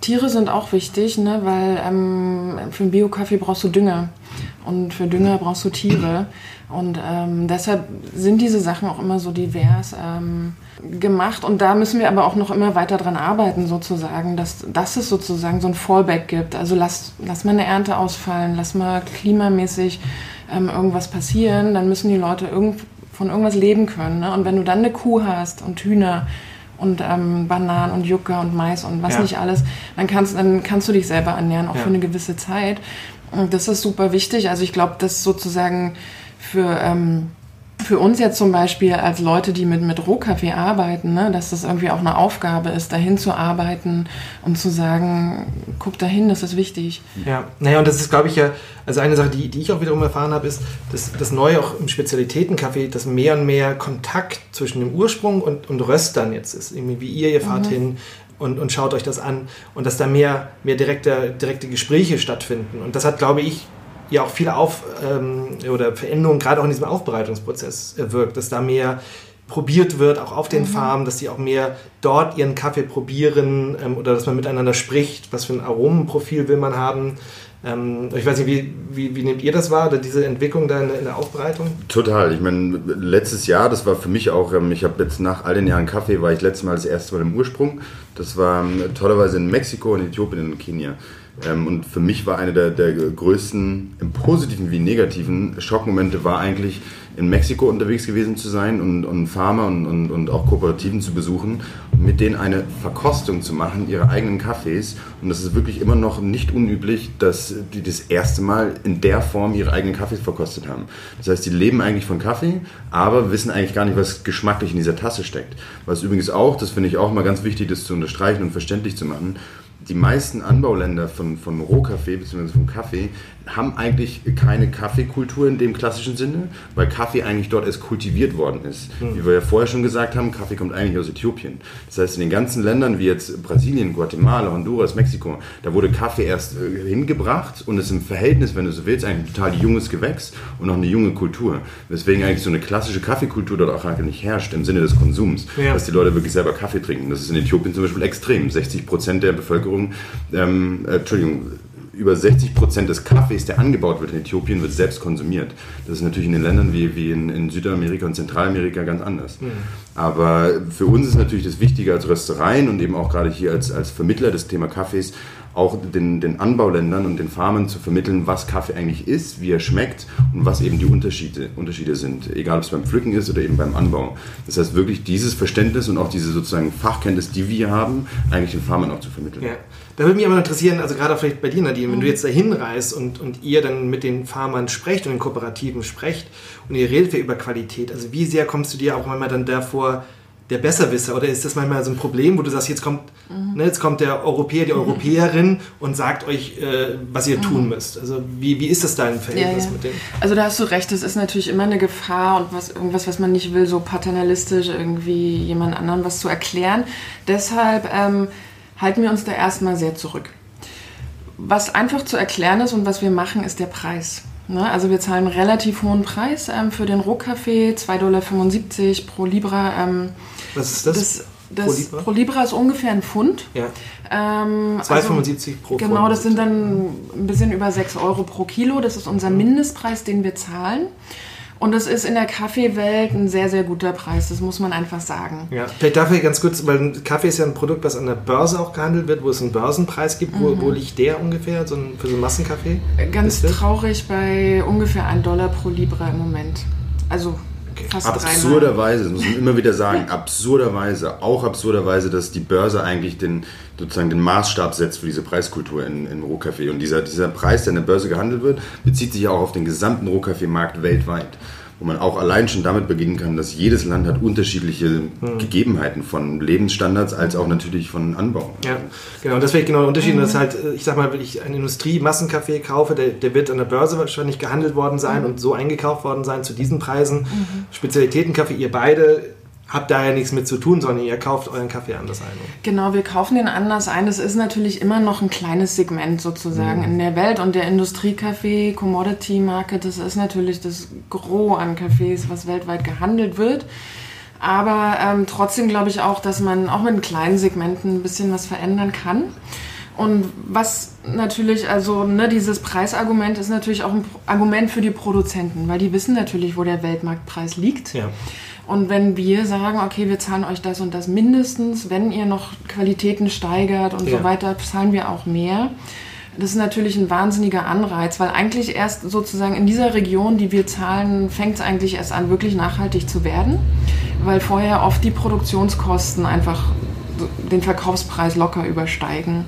Tiere sind auch wichtig, ne? weil ähm, für einen Bio-Kaffee brauchst du Dünger und für Dünger brauchst du Tiere. Und ähm, deshalb sind diese Sachen auch immer so divers ähm, gemacht. Und da müssen wir aber auch noch immer weiter dran arbeiten, sozusagen, dass, dass es sozusagen so ein Fallback gibt. Also lass, lass mal eine Ernte ausfallen, lass mal klimamäßig ähm, irgendwas passieren, dann müssen die Leute irgend, von irgendwas leben können. Ne? Und wenn du dann eine Kuh hast und Hühner, und ähm, Bananen und Jucke und Mais und was Ja. nicht alles, dann kannst, dann kannst du dich selber ernähren, auch Ja. für eine gewisse Zeit. Und das ist super wichtig. Also ich glaube, das sozusagen für, ähm, für uns jetzt zum Beispiel als Leute, die mit, mit Rohkaffee arbeiten, ne, dass das irgendwie auch eine Aufgabe ist, dahin zu arbeiten und zu sagen, guck dahin, das ist wichtig. Ja, naja, und das ist, glaube ich, ja, also eine Sache, die, die ich auch wiederum erfahren habe, ist, dass das Neue auch im Spezialitätenkaffee, dass mehr und mehr Kontakt zwischen dem Ursprung und, und Röstern jetzt ist. Irgendwie wie ihr, ihr fahrt hin und, und schaut euch das an und dass da mehr, mehr direkte, direkte Gespräche stattfinden. Und das hat, glaube ich, ja auch viele Auf- ähm, oder Veränderungen gerade auch in diesem Aufbereitungsprozess erwirkt, dass da mehr probiert wird, auch auf den Farmen, dass die auch mehr dort ihren Kaffee probieren ähm, oder dass man miteinander spricht, was für ein Aromenprofil will man haben. Ähm, ich weiß nicht, wie, wie, wie nehmt ihr das wahr, oder diese Entwicklung da in, der- in der Aufbereitung? Total. Ich meine, letztes Jahr, das war für mich auch, ähm, ich habe jetzt nach all den Jahren Kaffee, war ich letztes Mal das erste Mal im Ursprung. Das war ähm, tollerweise in Mexiko, in Äthiopien und in Kenia. Ähm, Und für mich war einer der, der größten, im positiven wie negativen Schockmomente war eigentlich, in Mexiko unterwegs gewesen zu sein und, und Farmer und, und, und auch Kooperativen zu besuchen mit denen eine Verkostung zu machen, ihre eigenen Kaffees. Und das ist wirklich immer noch nicht unüblich, dass die das erste Mal in der Form ihre eigenen Kaffees verkostet haben. Das heißt, die leben eigentlich von Kaffee, aber wissen eigentlich gar nicht, was geschmacklich in dieser Tasse steckt. Was übrigens auch, das finde ich auch mal ganz wichtig, das zu unterstreichen und verständlich zu machen, die meisten Anbauländer von, von Rohkaffee bzw. vom Kaffee haben eigentlich keine Kaffeekultur in dem klassischen Sinne, weil Kaffee eigentlich dort erst kultiviert worden ist. Wie wir ja vorher schon gesagt haben, Kaffee kommt eigentlich aus Äthiopien. Das heißt, in den ganzen Ländern wie jetzt Brasilien, Guatemala, Honduras, Mexiko, da wurde Kaffee erst äh, hingebracht und ist im Verhältnis, wenn du so willst, eigentlich ein total junges Gewächs und noch eine junge Kultur. Weswegen eigentlich so eine klassische Kaffeekultur dort auch eigentlich nicht herrscht im Sinne des Konsums, Ja. dass die Leute wirklich selber Kaffee trinken. Das ist in Äthiopien zum Beispiel extrem. 60 Prozent der Bevölkerung, ähm, äh, Entschuldigung, über 60 Prozent des Kaffees, der angebaut wird in Äthiopien, wird selbst konsumiert. Das ist natürlich in den Ländern wie, wie in, in Südamerika und Zentralamerika ganz anders. Aber für uns ist natürlich das Wichtige als Röstereien und eben auch gerade hier als, als Vermittler des Thema Kaffees, auch den, den Anbauländern und den Farmern zu vermitteln, was Kaffee eigentlich ist, wie er schmeckt und was eben die Unterschiede, Unterschiede sind, egal ob es beim Pflücken ist oder eben beim Anbau. Das heißt wirklich dieses Verständnis und auch diese sozusagen Fachkenntnis, die wir haben, eigentlich den Farmern auch zu vermitteln. Ja. Da würde mich aber interessieren, also gerade vielleicht bei dir, Nadine, wenn du jetzt dahin reist und, und ihr dann mit den Farmern sprecht und den Kooperativen sprecht und ihr redet über Qualität, also wie sehr kommst du dir auch manchmal dann davor, der Besserwisser oder ist das manchmal so ein Problem, wo du sagst, jetzt kommt, ne, jetzt kommt der Europäer, die Europäerin und sagt euch, äh, was ihr tun müsst. Also wie, wie ist das dein Verhältnis Ja, ja. mit dem? Also da hast du recht, es ist natürlich immer eine Gefahr und was, irgendwas, was man nicht will, so paternalistisch irgendwie jemand anderem was zu erklären. Deshalb ähm, halten wir uns da erstmal sehr zurück. Was einfach zu erklären ist und was wir machen, ist der Preis. Ne? Also wir zahlen einen relativ hohen Preis ähm, für den Rohkaffee, 2,75 Dollar pro Libra. Ähm, Was ist das? das das Pro Libra? pro Libra ist ungefähr ein Pfund. ja. Ähm, 2,75 pro Genau, Pfund. das sind dann ein bisschen über 6 Euro pro Kilo. Das ist unser Mindestpreis, den wir zahlen. Und das ist in der Kaffeewelt ein sehr, sehr guter Preis. Das muss man einfach sagen. Ja, vielleicht dafür ganz kurz, weil Kaffee ist ja ein Produkt, was an der Börse auch gehandelt wird, wo es einen Börsenpreis gibt. Wo, wo liegt der ungefähr so ein, für so einen Massenkaffee? Ganz Ist das? traurig bei ungefähr 1 Dollar pro Libra im Moment. Also dreimal. Absurderweise, das muss man immer wieder sagen, absurderweise, auch absurderweise, dass die Börse eigentlich den, sozusagen den Maßstab setzt für diese Preiskultur in, in Rohkaffee. Und dieser, dieser Preis, der an der Börse gehandelt wird, bezieht sich ja auch auf den gesamten Rohkaffeemarkt weltweit. Wo man auch allein schon damit beginnen kann, dass jedes Land hat unterschiedliche mhm. Gegebenheiten von Lebensstandards als auch natürlich von Anbau. Ja, genau. Das wäre genau der Unterschied. Mhm. Das halt, ich sag mal, wenn ich einen Industrie-Massenkaffee kaufe, der, der, wird an der Börse wahrscheinlich gehandelt worden sein mhm. und so eingekauft worden sein zu diesen Preisen. Mhm. Spezialitätenkaffee, ihr beide habt da ja nichts mit zu tun, sondern ihr kauft euren Kaffee anders ein. Genau, wir kaufen den anders ein. Das ist natürlich immer noch ein kleines Segment sozusagen mhm. in der Welt und der Industriekaffee, Commodity Market, das ist natürlich das Gros an Kaffees, was weltweit gehandelt wird. Aber ähm, trotzdem glaube ich auch, dass man auch mit kleinen Segmenten ein bisschen was verändern kann. Und was natürlich, also ne, dieses Preisargument ist natürlich auch ein Argument für die Produzenten, weil die wissen natürlich, wo der Weltmarktpreis liegt. Ja. Und wenn wir sagen, okay, wir zahlen euch das und das mindestens, wenn ihr noch Qualitäten steigert und ja. so weiter, zahlen wir auch mehr. Das ist natürlich ein wahnsinniger Anreiz, weil eigentlich erst sozusagen in dieser Region, die wir zahlen, fängt es eigentlich erst an, wirklich nachhaltig zu werden, weil vorher oft die Produktionskosten einfach den Verkaufspreis locker übersteigen.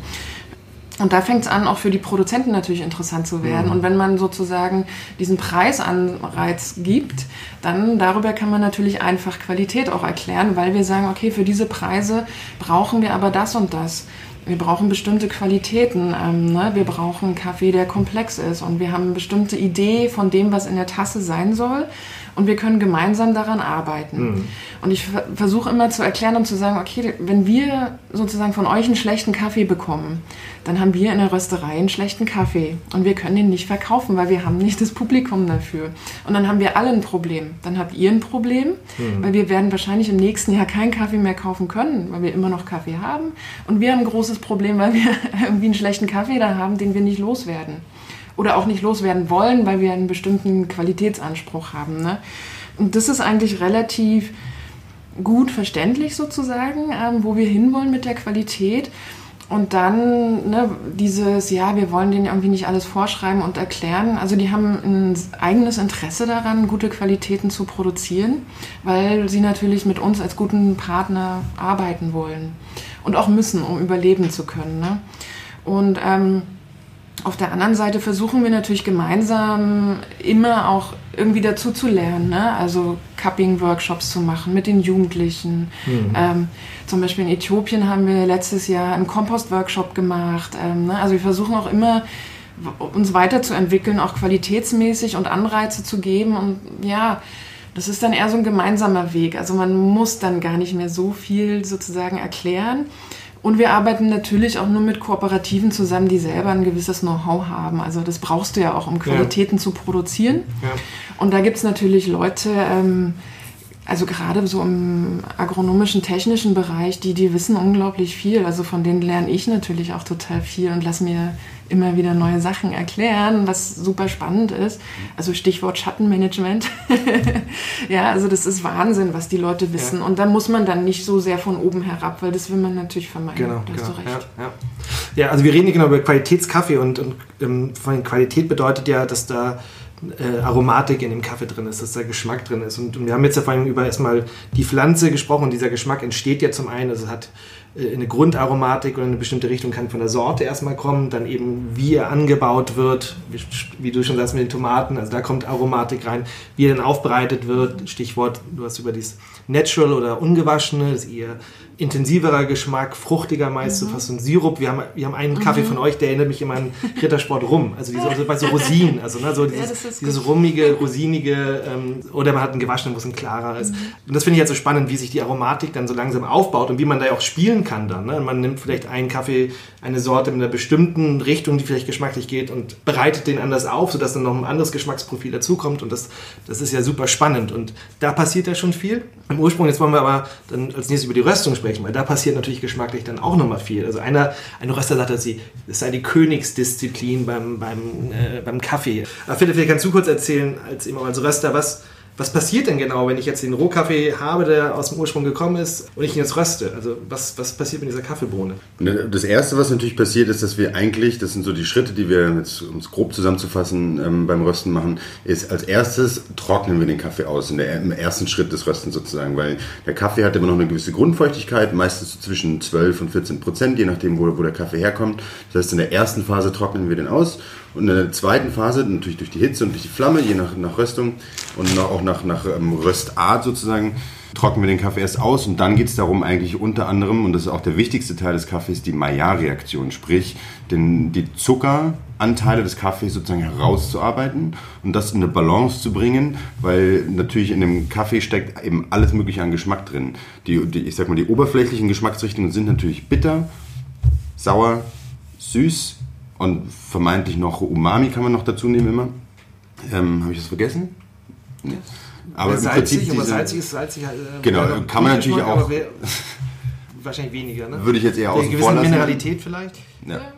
Und da fängt es an, auch für die Produzenten natürlich interessant zu werden. Mhm. Und wenn man sozusagen diesen Preisanreiz gibt, dann darüber kann man natürlich einfach Qualität auch erklären, weil wir sagen, okay, für diese Preise brauchen wir aber das und das. Wir brauchen bestimmte Qualitäten. Ähm, ne? Wir brauchen einen Kaffee, der komplex ist. Und wir haben eine bestimmte Idee von dem, was in der Tasse sein soll und wir können gemeinsam daran arbeiten. Mhm. Und ich versuche immer zu erklären und zu sagen, okay, wenn wir sozusagen von euch einen schlechten Kaffee bekommen, dann haben wir in der Rösterei einen schlechten Kaffee und wir können ihn nicht verkaufen, weil wir haben nicht das Publikum dafür. Und dann haben wir alle ein Problem. Dann habt ihr ein Problem, mhm. weil wir werden wahrscheinlich im nächsten Jahr keinen Kaffee mehr kaufen können, weil wir immer noch Kaffee haben. Und wir haben ein großes Problem, weil wir irgendwie einen schlechten Kaffee da haben, den wir nicht loswerden oder auch nicht loswerden wollen, weil wir einen bestimmten Qualitätsanspruch haben. Ne? Und das ist eigentlich relativ gut verständlich sozusagen, ähm, wo wir hinwollen mit der Qualität. Und dann ne, dieses, ja, wir wollen denen irgendwie nicht alles vorschreiben und erklären. Also die haben ein eigenes Interesse daran, gute Qualitäten zu produzieren, weil sie natürlich mit uns als guten Partner arbeiten wollen und auch müssen, um überleben zu können. Ne? Und ähm, auf der anderen Seite versuchen wir natürlich gemeinsam immer auch irgendwie dazu zu lernen, ne? also Cupping-Workshops zu machen mit den Jugendlichen. Mhm. Ähm, zum Beispiel in Äthiopien haben wir letztes Jahr einen Kompost-Workshop gemacht. Ähm, ne? Also wir versuchen auch immer uns weiterzuentwickeln, auch qualitätsmäßig und Anreize zu geben. Und ja, das ist dann eher so ein gemeinsamer Weg. Also man muss dann gar nicht mehr so viel sozusagen erklären. Und wir arbeiten natürlich auch nur mit Kooperativen zusammen, die selber ein gewisses Know-how haben. Also das brauchst du ja auch, um Qualitäten ja. zu produzieren. Ja. Und da gibt es natürlich Leute, ähm, also gerade so im agronomischen, technischen Bereich, die, die wissen unglaublich viel. Also von denen lerne ich natürlich auch total viel und lass mir immer wieder neue Sachen erklären, was super spannend ist. Also Stichwort Schattenmanagement. ja, also das ist Wahnsinn, was die Leute wissen. Ja. Und da muss man dann nicht so sehr von oben herab, weil das will man natürlich vermeiden. Genau, da genau. hast du recht. Ja, ja. ja, also wir reden hier genau über Qualitätskaffee und, und ähm, von Qualität bedeutet ja, dass da äh, Aromatik in dem Kaffee drin ist, dass da Geschmack drin ist. Und, und wir haben jetzt ja vor allem über erstmal die Pflanze gesprochen und dieser Geschmack entsteht ja zum einen, also es hat eine Grundaromatik oder eine bestimmte Richtung kann von der Sorte erstmal kommen, dann eben wie er angebaut wird, wie du schon sagst mit den Tomaten, also da kommt Aromatik rein, wie er dann aufbereitet wird, Stichwort, du hast über dieses Natural oder Ungewaschene, das ist eher intensiverer Geschmack, fruchtiger meist, mhm. so fast so ein Sirup. Wir haben, wir haben einen Kaffee mhm. von euch, der erinnert mich immer an Rittersport rum. Also diese, also bei so Rosinen, also ne, so dieses, ja, dieses rummige, rosinige, ähm, oder man hat einen gewaschenen, wo es ein klarer ist. Mhm. Und das finde ich halt so spannend, wie sich die Aromatik dann so langsam aufbaut und wie man da ja auch spielen kann dann. Ne? Man nimmt vielleicht einen Kaffee, eine Sorte mit einer bestimmten Richtung, die vielleicht geschmacklich geht und bereitet den anders auf, sodass dann noch ein anderes Geschmacksprofil dazukommt und das, das ist ja super spannend und da passiert ja schon viel. Im Ursprung, jetzt wollen wir aber dann als nächstes über die Röstung sprechen weil da passiert natürlich geschmacklich dann auch nochmal viel. Also einer, ein Röster sagt, dass sie, es sei die Königsdisziplin beim, beim, äh, beim Kaffee. Aber Philipp, vielleicht kannst du kurz erzählen, als, als Röster, was, was passiert denn genau, wenn ich jetzt den Rohkaffee habe, der aus dem Ursprung gekommen ist und ich ihn jetzt röste? Also was, was passiert mit dieser Kaffeebohne? Das Erste, was natürlich passiert, ist, dass wir eigentlich, das sind so die Schritte, die wir, jetzt, um es grob zusammenzufassen, ähm, beim Rösten machen, ist als erstes trocknen wir den Kaffee aus, der, im ersten Schritt des Röstens sozusagen, weil der Kaffee hat immer noch eine gewisse Grundfeuchtigkeit, meistens so zwischen 12 und 14 Prozent, je nachdem, wo, wo der Kaffee herkommt. Das heißt, in der ersten Phase trocknen wir den aus Und in der zweiten Phase, natürlich durch die Hitze und durch die Flamme, je nach, nach Röstung und auch nach, nach ähm, Röstart sozusagen, trocknen wir den Kaffee erst aus und dann geht es darum eigentlich unter anderem, und das ist auch der wichtigste Teil des Kaffees, die Maillard-Reaktion, sprich den, die Zuckeranteile des Kaffees sozusagen herauszuarbeiten und das in eine Balance zu bringen, weil natürlich in dem Kaffee steckt eben alles mögliche an Geschmack drin. Die, die, ich sag mal, die oberflächlichen Geschmacksrichtungen sind natürlich bitter, sauer, süß und vermeintlich noch Umami kann man noch dazu nehmen immer. Ähm, Habe ich das vergessen? Nee. Aber salzig, Prinzip aber salzig ist salzig. Äh, genau, kann man natürlich auch. Wahrscheinlich weniger, ne? Würde ich jetzt eher außen vor lassen. Mineralität vielleicht? Ja.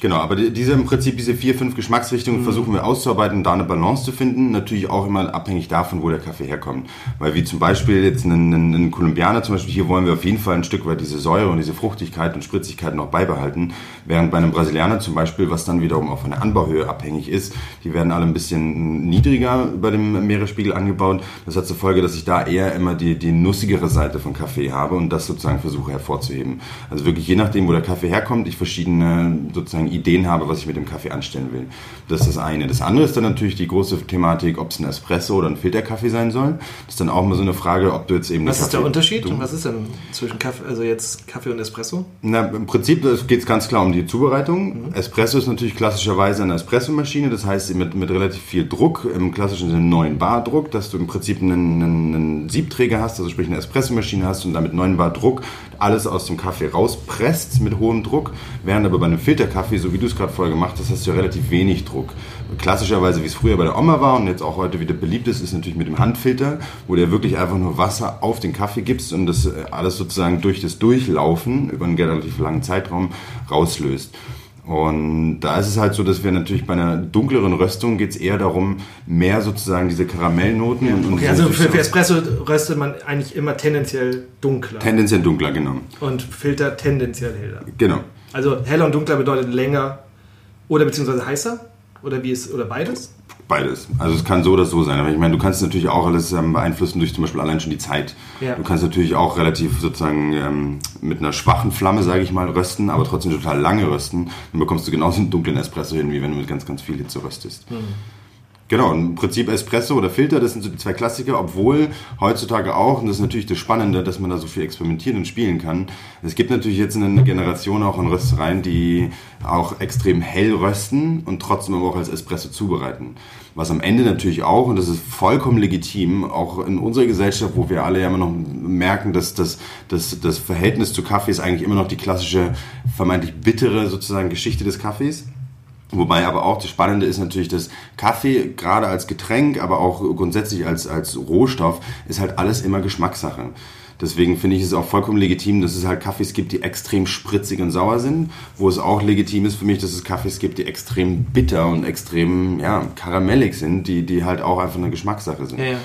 Genau, aber diese im Prinzip diese vier, fünf Geschmacksrichtungen mhm. versuchen wir auszuarbeiten, da eine Balance zu finden. Natürlich auch immer abhängig davon, wo der Kaffee herkommt. Weil wie zum Beispiel jetzt ein, ein, ein Kolumbianer zum Beispiel, hier wollen wir auf jeden Fall ein Stück weit diese Säure und diese Fruchtigkeit und Spritzigkeit noch beibehalten. Während bei einem Brasilianer zum Beispiel, was dann wiederum auch von der Anbauhöhe abhängig ist, die werden alle ein bisschen niedriger bei dem Meeresspiegel angebaut. Das hat zur Folge, dass ich da eher immer die, die nussigere Seite von Kaffee habe und das sozusagen versuche hervorzuheben. Also wirklich je nachdem, wo der Kaffee herkommt, ich verschiedene sozusagen Ideen habe, was ich mit dem Kaffee anstellen will. Das ist das eine. Das andere ist dann natürlich die große Thematik, ob es ein Espresso oder ein Filterkaffee sein soll. Das ist dann auch mal so eine Frage, ob du jetzt eben... Was ist der Unterschied und was ist denn zwischen Kaffee, also jetzt Kaffee und Espresso? Na, im Prinzip geht es ganz klar um die Zubereitung. Mhm. Espresso ist natürlich klassischerweise eine Espressomaschine, das heißt mit, mit relativ viel Druck, im klassischen Sinne 9 Bar Druck, dass du im Prinzip einen, einen, einen Siebträger hast, also sprich eine Espressomaschine hast und damit 9 Bar Druck alles aus dem Kaffee rauspresst mit hohem Druck, während aber bei einem Filterkaffee, so wie du es gerade vorher gemacht hast, hast du ja relativ wenig Druck. Klassischerweise, wie es früher bei der Oma war und jetzt auch heute wieder beliebt ist, ist natürlich mit dem Handfilter, wo du wirklich einfach nur Wasser auf den Kaffee gibst und das äh, alles sozusagen durch das Durchlaufen über einen relativ langen Zeitraum rauslöst. Und da ist es halt so, dass wir natürlich bei einer dunkleren Röstung geht es eher darum, mehr sozusagen diese Karamellnoten. Ja, und, okay, also für, für, Espresso röstet man eigentlich immer tendenziell dunkler. Tendenziell dunkler, genau. Und Filter tendenziell heller. Genau. Also heller und dunkler bedeutet länger oder beziehungsweise heißer? Oder wie ist, oder beides? Beides. Also es kann so oder so sein. Aber ich meine, du kannst natürlich auch alles ähm, beeinflussen durch zum Beispiel allein schon die Zeit. Ja. Du kannst natürlich auch relativ sozusagen ähm, mit einer schwachen Flamme, sage ich mal, rösten, aber trotzdem total lange rösten. Dann bekommst du genauso einen dunklen Espresso hin, wie wenn du mit ganz, ganz viel Hitze röstest. Mhm. Genau, im Prinzip Espresso oder Filter, das sind so die zwei Klassiker, obwohl heutzutage auch, und das ist natürlich das Spannende, dass man da so viel experimentieren und spielen kann. Es gibt natürlich jetzt eine Generation auch an Röstereien, die auch extrem hell rösten und trotzdem aber auch als Espresso zubereiten. Was am Ende natürlich auch, und das ist vollkommen legitim, auch in unserer Gesellschaft, wo wir alle ja immer noch merken, dass das, das, das Verhältnis zu Kaffee ist eigentlich immer noch die klassische, vermeintlich bittere sozusagen Geschichte des Kaffees Wobei aber auch das Spannende ist natürlich, dass Kaffee gerade als Getränk, aber auch grundsätzlich als, als Rohstoff, ist halt alles immer Geschmackssache. Deswegen finde ich es auch vollkommen legitim, dass es halt Kaffees gibt, die extrem spritzig und sauer sind, wo es auch legitim ist für mich, dass es Kaffees gibt, die extrem bitter und extrem ja, karamellig sind, die, die halt auch einfach eine Geschmackssache sind. Ja, ja.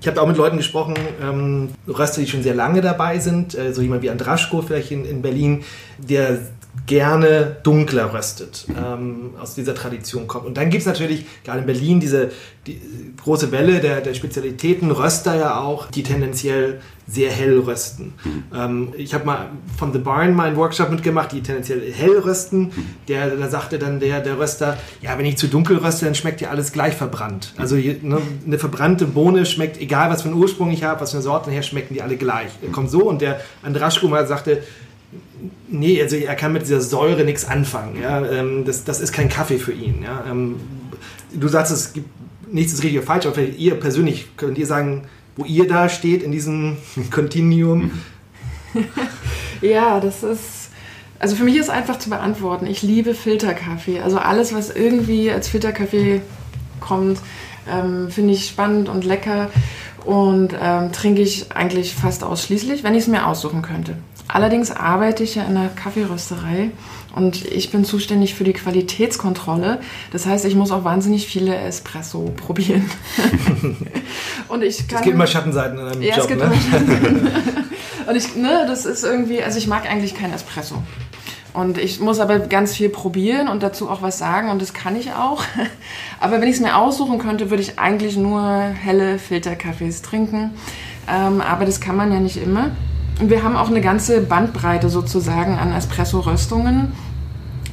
Ich habe auch mit Leuten gesprochen, ähm, Röster, die schon sehr lange dabei sind, äh, so jemand wie Andraschko vielleicht in, in Berlin, der gerne dunkler röstet, ähm, aus dieser Tradition kommt. Und dann gibt es natürlich, gerade in Berlin, diese die große Welle der, der Spezialitäten, Röster ja auch, die tendenziell sehr hell rösten. Mhm. Ähm, ich habe mal von The Barn mal einen Workshop mitgemacht, die tendenziell hell rösten. Mhm. Der, da sagte dann der, der Röster, ja, wenn ich zu dunkel röste, dann schmeckt ja alles gleich verbrannt. Also ne, eine verbrannte Bohne schmeckt, egal was für einen Ursprung ich habe, was für eine Sorte her, schmecken die alle gleich. Kommt so und der Andraschko mal sagte, nee, also er kann mit dieser Säure nichts anfangen. Ja? Ähm, das, das ist kein Kaffee für ihn. Ja? Ähm, du sagst, es gibt nichts ist richtig oder falsch, aber vielleicht ihr persönlich könnt ihr sagen, wo ihr da steht in diesem Continuum. ja, das ist. Also für mich ist einfach zu beantworten. Ich liebe Filterkaffee. Also alles, was irgendwie als Filterkaffee kommt, ähm, finde ich spannend und lecker und ähm, trinke ich eigentlich fast ausschließlich, wenn ich es mir aussuchen könnte. Allerdings arbeite ich ja in einer Kaffeerösterei und ich bin zuständig für die Qualitätskontrolle. Das heißt, ich muss auch wahnsinnig viele Espresso probieren. und ich kann, es gibt immer Schattenseiten in einem ja, Job, es gibt ne? immer Schattenseiten. und ich, ne, das ist irgendwie, also ich mag eigentlich kein Espresso. Und ich muss aber ganz viel probieren und dazu auch was sagen und das kann ich auch. Aber wenn ich es mir aussuchen könnte, würde ich eigentlich nur helle Filterkaffees trinken. Ähm, aber das kann man ja nicht immer. Wir haben auch eine ganze Bandbreite sozusagen an Espresso-Röstungen,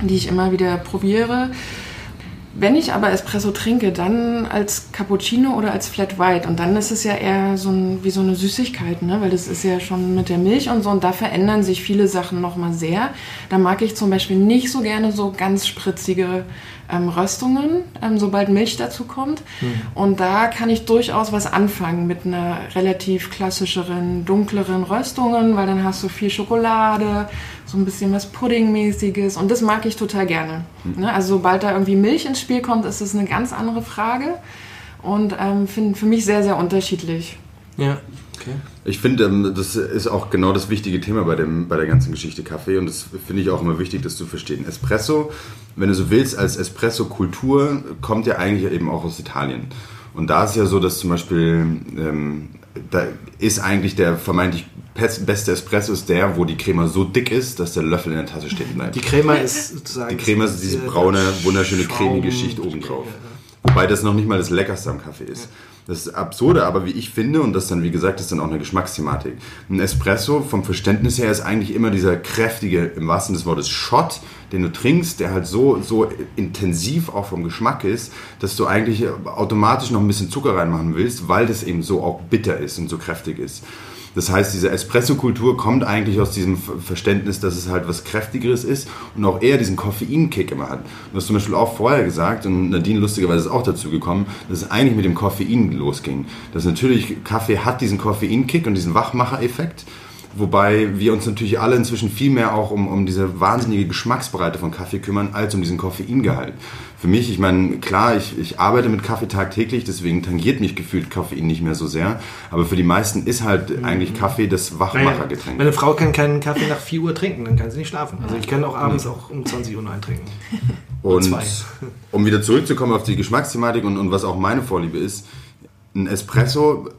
die ich immer wieder probiere. Wenn ich aber Espresso trinke, dann als Cappuccino oder als Flat White. Und dann ist es ja eher so ein, wie so eine Süßigkeit, ne? weil das ist ja schon mit der Milch und so. Und da verändern sich viele Sachen nochmal sehr. Da mag ich zum Beispiel nicht so gerne so ganz spritzige ähm, Röstungen, ähm, sobald Milch dazu kommt. Mhm. Und da kann ich durchaus was anfangen mit einer relativ klassischeren, dunkleren Röstungen, weil dann hast du viel Schokolade, so ein bisschen was Puddingmäßiges und das mag ich total gerne. Mhm. Ne? Also sobald da irgendwie Milch ins Spiel kommt, ist das eine ganz andere Frage und ähm, finde für mich sehr, sehr unterschiedlich. Ja. Okay. Ich finde, ähm, das ist auch genau das wichtige Thema bei, dem, bei der ganzen Geschichte Kaffee und das finde ich auch immer wichtig, das zu verstehen. Espresso, wenn du so willst, als Espresso-Kultur kommt ja eigentlich eben auch aus Italien. Und da ist ja so, dass zum Beispiel, ähm, da ist eigentlich der vermeintlich beste Espresso ist der, wo die Crema so dick ist, dass der Löffel in der Tasse stehen bleibt. Die Crema ist sozusagen... Die Crema ist diese braune, wunderschöne cremige Schicht obendrauf. Wobei das noch nicht mal das Leckerste am Kaffee ist. Das Absurde, aber wie ich finde, und das dann, wie gesagt, ist dann auch eine Geschmacksthematik. Ein Espresso vom Verständnis her ist eigentlich immer dieser kräftige, im wahrsten des Wortes, Shot, den du trinkst, der halt so, so intensiv auch vom Geschmack ist, dass du eigentlich automatisch noch ein bisschen Zucker reinmachen willst, weil das eben so auch bitter ist und so kräftig ist. Das heißt, diese Espresso-Kultur kommt eigentlich aus diesem Verständnis, dass es halt was Kräftigeres ist und auch eher diesen Koffeinkick immer hat. Du hast zum Beispiel auch vorher gesagt, und Nadine lustigerweise ist auch dazu gekommen, dass es eigentlich mit dem Koffein losging. Dass natürlich Kaffee hat diesen Koffeinkick und diesen Wachmacher-Effekt. Wobei wir uns natürlich alle inzwischen viel mehr auch um, um diese wahnsinnige Geschmacksbreite von Kaffee kümmern, als um diesen Koffeingehalt. Für mich, ich meine, klar, ich, ich arbeite mit Kaffee tagtäglich, deswegen tangiert mich gefühlt Koffein nicht mehr so sehr. Aber für die meisten ist halt eigentlich Kaffee das Wachmachergetränk. Meine Frau kann keinen Kaffee nach 4 Uhr trinken, dann kann sie nicht schlafen. Also ich kann auch abends auch um 20 Uhr noch eintrinken. Und um wieder zurückzukommen auf die Geschmacksthematik und, und was auch meine Vorliebe ist, ein Espresso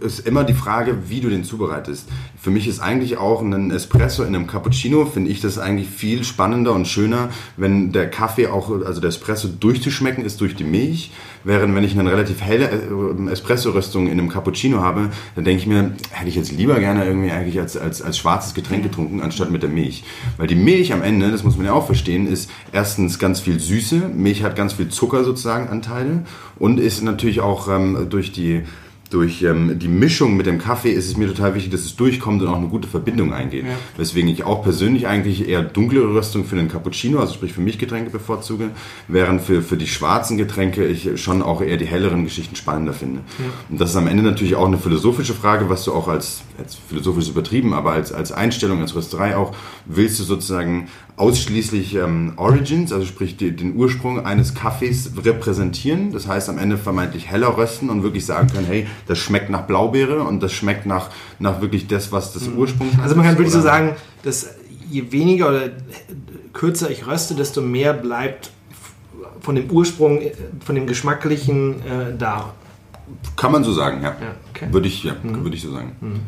ist immer die Frage, wie du den zubereitest. Für mich ist eigentlich auch ein Espresso in einem Cappuccino, finde ich das eigentlich viel spannender und schöner, wenn der Kaffee auch, also der Espresso durchzuschmecken ist durch die Milch, während wenn ich eine relativ helle äh, Espresso-Röstung in einem Cappuccino habe, dann denke ich mir, hätte ich jetzt lieber gerne irgendwie eigentlich als, als, als schwarzes Getränk getrunken, anstatt mit der Milch. Weil die Milch am Ende, das muss man ja auch verstehen, ist erstens ganz viel Süße, Milch hat ganz viel Zucker sozusagen Anteile und ist natürlich auch ähm, durch die durch ähm, die Mischung mit dem Kaffee ist es mir total wichtig, dass es durchkommt und auch eine gute Verbindung eingeht. Ja. Weswegen ich auch persönlich eigentlich eher dunklere Röstung für den Cappuccino, also sprich für mich Getränke bevorzuge, während für, für die schwarzen Getränke ich schon auch eher die helleren Geschichten spannender finde. Ja. Und das ist am Ende natürlich auch eine philosophische Frage, was du auch als, als philosophisch übertrieben, aber als, als Einstellung, als Rösterei auch, willst du sozusagen ausschließlich ähm, Origins, also sprich die, den Ursprung eines Kaffees repräsentieren. Das heißt am Ende vermeintlich heller rösten und wirklich sagen können, hey, das schmeckt nach Blaubeere und das schmeckt nach, nach wirklich das, was das mhm. Ursprung ist. Also man kann wirklich so sagen, dass je weniger oder kürzer ich röste, desto mehr bleibt von dem Ursprung, von dem Geschmacklichen äh, da. Kann man so sagen, ja. ja okay. Würde ich, ja, mhm. würde ich so sagen. Mhm.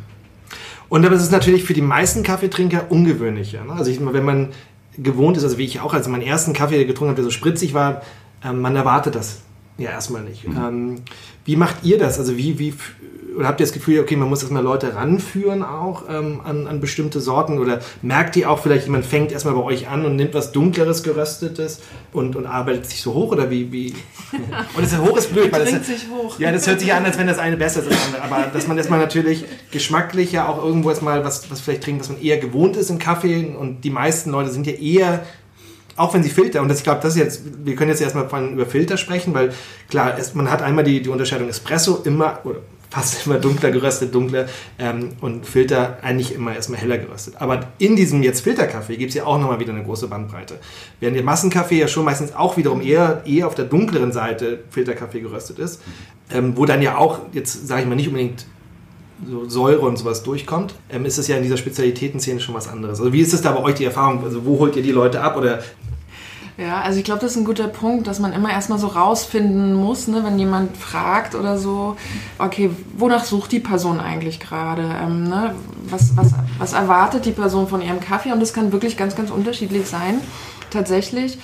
Und aber es ist natürlich für die meisten Kaffeetrinker ungewöhnlicher. Ne? Also ich, wenn man gewohnt ist, also wie ich auch, als meinen ersten Kaffee getrunken habe, der so spritzig war, ähm, man erwartet das ja erstmal nicht. Mhm. Ähm, wie macht ihr das? Also wie, wie oder habt ihr das Gefühl, okay, man muss erstmal Leute ranführen auch ähm, an, an bestimmte Sorten? Oder merkt ihr auch vielleicht, jemand fängt erstmal bei euch an und nimmt was Dunkleres, Geröstetes und, und arbeitet sich so hoch? Oder wie? wie? Und das ist hoch ist blöd, weil das, sich hoch. Ja, das hört sich an, als wenn das eine besser ist als andere. Aber dass man erstmal natürlich geschmacklich ja auch irgendwo erstmal was, was vielleicht trinkt, was man eher gewohnt ist im Kaffee. Und die meisten Leute sind ja eher auch wenn sie Filter, und das, ich glaube, das ist jetzt, wir können jetzt erstmal über Filter sprechen, weil klar, es, man hat einmal die, die Unterscheidung Espresso immer, oder fast immer dunkler geröstet, dunkler ähm, und Filter eigentlich immer erstmal heller geröstet. Aber in diesem jetzt Filterkaffee gibt es ja auch nochmal wieder eine große Bandbreite. Während der Massenkaffee ja schon meistens auch wiederum eher, eher auf der dunkleren Seite Filterkaffee geröstet ist, ähm, wo dann ja auch, jetzt sage ich mal, nicht unbedingt so Säure und sowas durchkommt, ähm, ist es ja in dieser Spezialitätenszene schon was anderes. Also wie ist es da bei euch die Erfahrung? Also wo holt ihr die Leute ab oder ja, also ich glaube, das ist ein guter Punkt, dass man immer erstmal so rausfinden muss, ne, wenn jemand fragt oder so, okay, wonach sucht die Person eigentlich gerade? Ähm, ne? was, was, was erwartet die Person von ihrem Kaffee? Und das kann wirklich ganz, ganz unterschiedlich sein, tatsächlich.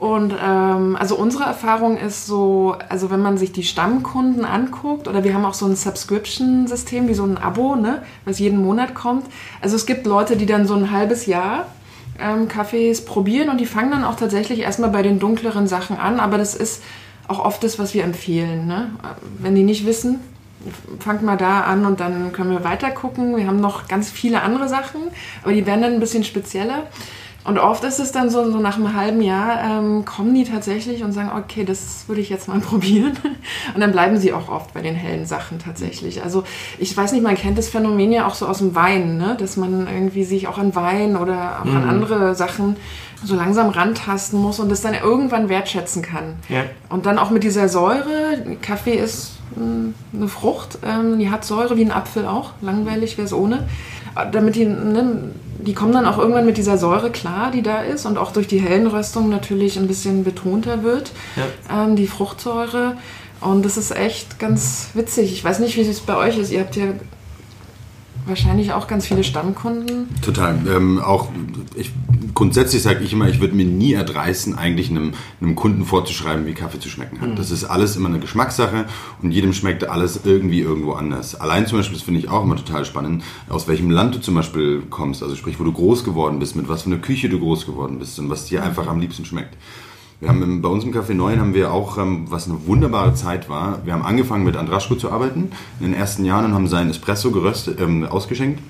Und ähm, also unsere Erfahrung ist so, also wenn man sich die Stammkunden anguckt, oder wir haben auch so ein Subscription-System, wie so ein Abo, ne, was jeden Monat kommt. Also es gibt Leute, die dann so ein halbes Jahr ähm, Kaffees probieren und die fangen dann auch tatsächlich erstmal bei den dunkleren Sachen an, aber das ist auch oft das, was wir empfehlen. Ne? Wenn die nicht wissen, fangt mal da an und dann können wir weiter gucken. Wir haben noch ganz viele andere Sachen, aber die werden dann ein bisschen spezieller. Und oft ist es dann so, so nach einem halben Jahr ähm, kommen die tatsächlich und sagen, okay, das würde ich jetzt mal probieren. Und dann bleiben sie auch oft bei den hellen Sachen tatsächlich. Also ich weiß nicht, man kennt das Phänomen ja auch so aus dem Wein, ne? dass man irgendwie sich auch an Wein oder auch mhm. an andere Sachen so langsam rantasten muss und das dann irgendwann wertschätzen kann. Ja. Und dann auch mit dieser Säure, Kaffee ist mh, eine Frucht, ähm, die hat Säure wie ein Apfel auch, langweilig wäre es ohne. Damit die, ne, die kommen dann auch irgendwann mit dieser Säure klar, die da ist und auch durch die hellen Röstungen natürlich ein bisschen betonter wird, ja. ähm, die Fruchtsäure. Und das ist echt ganz witzig. Ich weiß nicht, wie es bei euch ist. Ihr habt ja wahrscheinlich auch ganz viele Stammkunden. Total. Ähm, auch ich, grundsätzlich sage ich immer, ich würde mir nie erdreißen, eigentlich einem, einem, Kunden vorzuschreiben, wie Kaffee zu schmecken hat. Mhm. Das ist alles immer eine Geschmackssache und jedem schmeckt alles irgendwie irgendwo anders. Allein zum Beispiel, das finde ich auch immer total spannend, aus welchem Land du zum Beispiel kommst, also sprich, wo du groß geworden bist, mit was für einer Küche du groß geworden bist und was dir einfach am liebsten schmeckt. Wir haben im, bei uns im Café 9 haben wir auch, ähm, was eine wunderbare Zeit war, wir haben angefangen mit Andraschko zu arbeiten in den ersten Jahren und haben seinen Espresso geröstet, ähm, ausgeschenkt,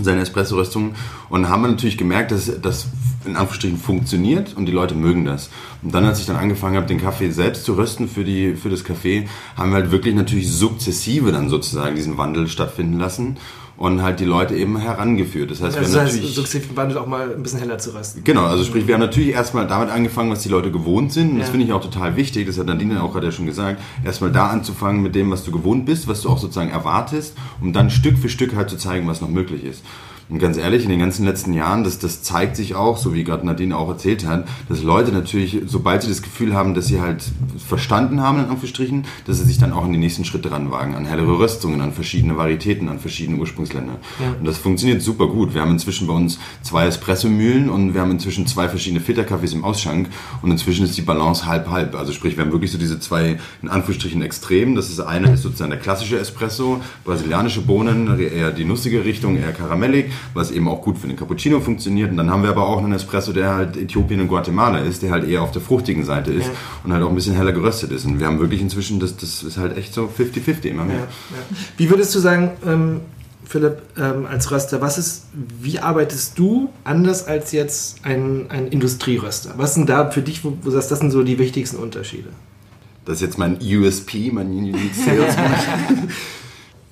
seine Espresso-Röstung. Und haben natürlich gemerkt, dass das in Anführungsstrichen funktioniert und die Leute mögen das. Und dann, als ich dann angefangen habe, den Kaffee selbst zu rösten für, die, für das Café, haben wir halt wirklich natürlich sukzessive dann sozusagen diesen Wandel stattfinden lassen und halt die Leute eben herangeführt. Das heißt, ja, das wir haben heißt, natürlich sukzessive Wandel auch mal ein bisschen heller zu rösten. Genau, also sprich, wir haben natürlich erstmal damit angefangen, was die Leute gewohnt sind. Und das finde ich auch total wichtig, das hat Nadine auch gerade ja schon gesagt, erstmal da anzufangen mit dem, was du gewohnt bist, was du auch sozusagen erwartest, um dann Stück für Stück halt zu zeigen, was noch möglich ist. Und ganz ehrlich, in den ganzen letzten Jahren, das, das zeigt sich auch, so wie gerade Nadine auch erzählt hat, dass Leute natürlich, sobald sie das Gefühl haben, dass sie halt verstanden haben, in Anführungsstrichen, dass sie sich dann auch in die nächsten Schritte ranwagen, an hellere Röstungen, an verschiedene Varietäten, an verschiedene Ursprungsländer. Ja. Und das funktioniert super gut. Wir haben inzwischen bei uns zwei Espressomühlen und wir haben inzwischen zwei verschiedene Filterkaffees im Ausschank und inzwischen ist die Balance halb-halb. Also sprich, wir haben wirklich so diese zwei, in Anführungsstrichen, Extremen. Das ist eine ist sozusagen der klassische Espresso, brasilianische Bohnen, eher die nussige Richtung, eher karamellig was eben auch gut für den Cappuccino funktioniert. Und dann haben wir aber auch einen Espresso, der halt Äthiopien und Guatemala ist, der halt eher auf der fruchtigen Seite ist ja. und halt auch ein bisschen heller geröstet ist. Und wir haben wirklich inzwischen, das, das ist halt echt so 50-50 immer mehr. Ja, ja. Wie würdest du sagen, ähm, Philipp, ähm, als Röster, was ist, wie arbeitest du anders als jetzt ein, ein Industrieröster? Was sind da für dich, wo du sagst, das sind so die wichtigsten Unterschiede? Das ist jetzt mein USP, mein Unique Sales.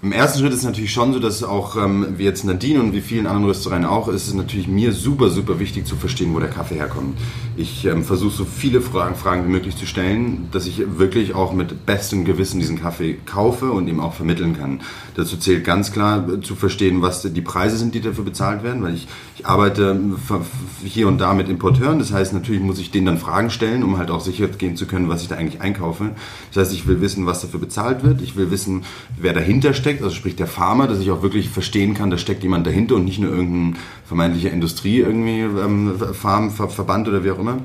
Im ersten Schritt ist es natürlich schon so, dass auch ähm, wie jetzt Nadine und wie vielen anderen Röstereien auch, ist es natürlich mir super, super wichtig zu verstehen, wo der Kaffee herkommt. Ich ähm, versuche so viele Fragen, Fragen wie möglich zu stellen, dass ich wirklich auch mit bestem Gewissen diesen Kaffee kaufe und ihm auch vermitteln kann. Dazu zählt ganz klar äh, zu verstehen, was die Preise sind, die dafür bezahlt werden, weil ich, ich arbeite hier und da mit Importeuren. Das heißt, natürlich muss ich denen dann Fragen stellen, um halt auch sicher gehen zu können, was ich da eigentlich einkaufe. Das heißt, ich will wissen, was dafür bezahlt wird. Ich will wissen, wer dahinter steckt steckt, also sprich der Farmer, dass ich auch wirklich verstehen kann, da steckt jemand dahinter und nicht nur irgendein vermeintlicher Industrie irgendwie ähm, Farmverband oder wie auch immer.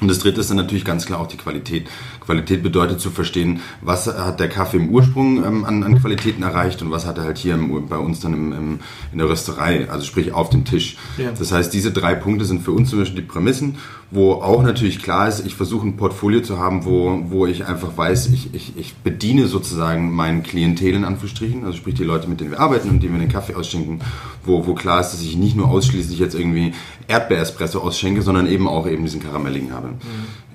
Und das dritte ist dann natürlich ganz klar auch die Qualität. Qualität bedeutet zu verstehen, was hat der Kaffee im Ursprung ähm, an, an, Qualitäten erreicht und was hat er halt hier im, bei uns dann im, im, in der Rösterei, also sprich auf dem Tisch. Ja. Das heißt, diese drei Punkte sind für uns zum Beispiel die Prämissen, wo auch natürlich klar ist, ich versuche ein Portfolio zu haben, wo, wo ich einfach weiß, ich, ich, ich bediene sozusagen meinen Klientel in Anführungsstrichen, also sprich die Leute, mit denen wir arbeiten und denen wir den Kaffee ausschenken, wo, wo klar ist, dass ich nicht nur ausschließlich jetzt irgendwie Erdbeerespresso ausschenke, sondern eben auch eben diesen Karamelligen habe. Mhm.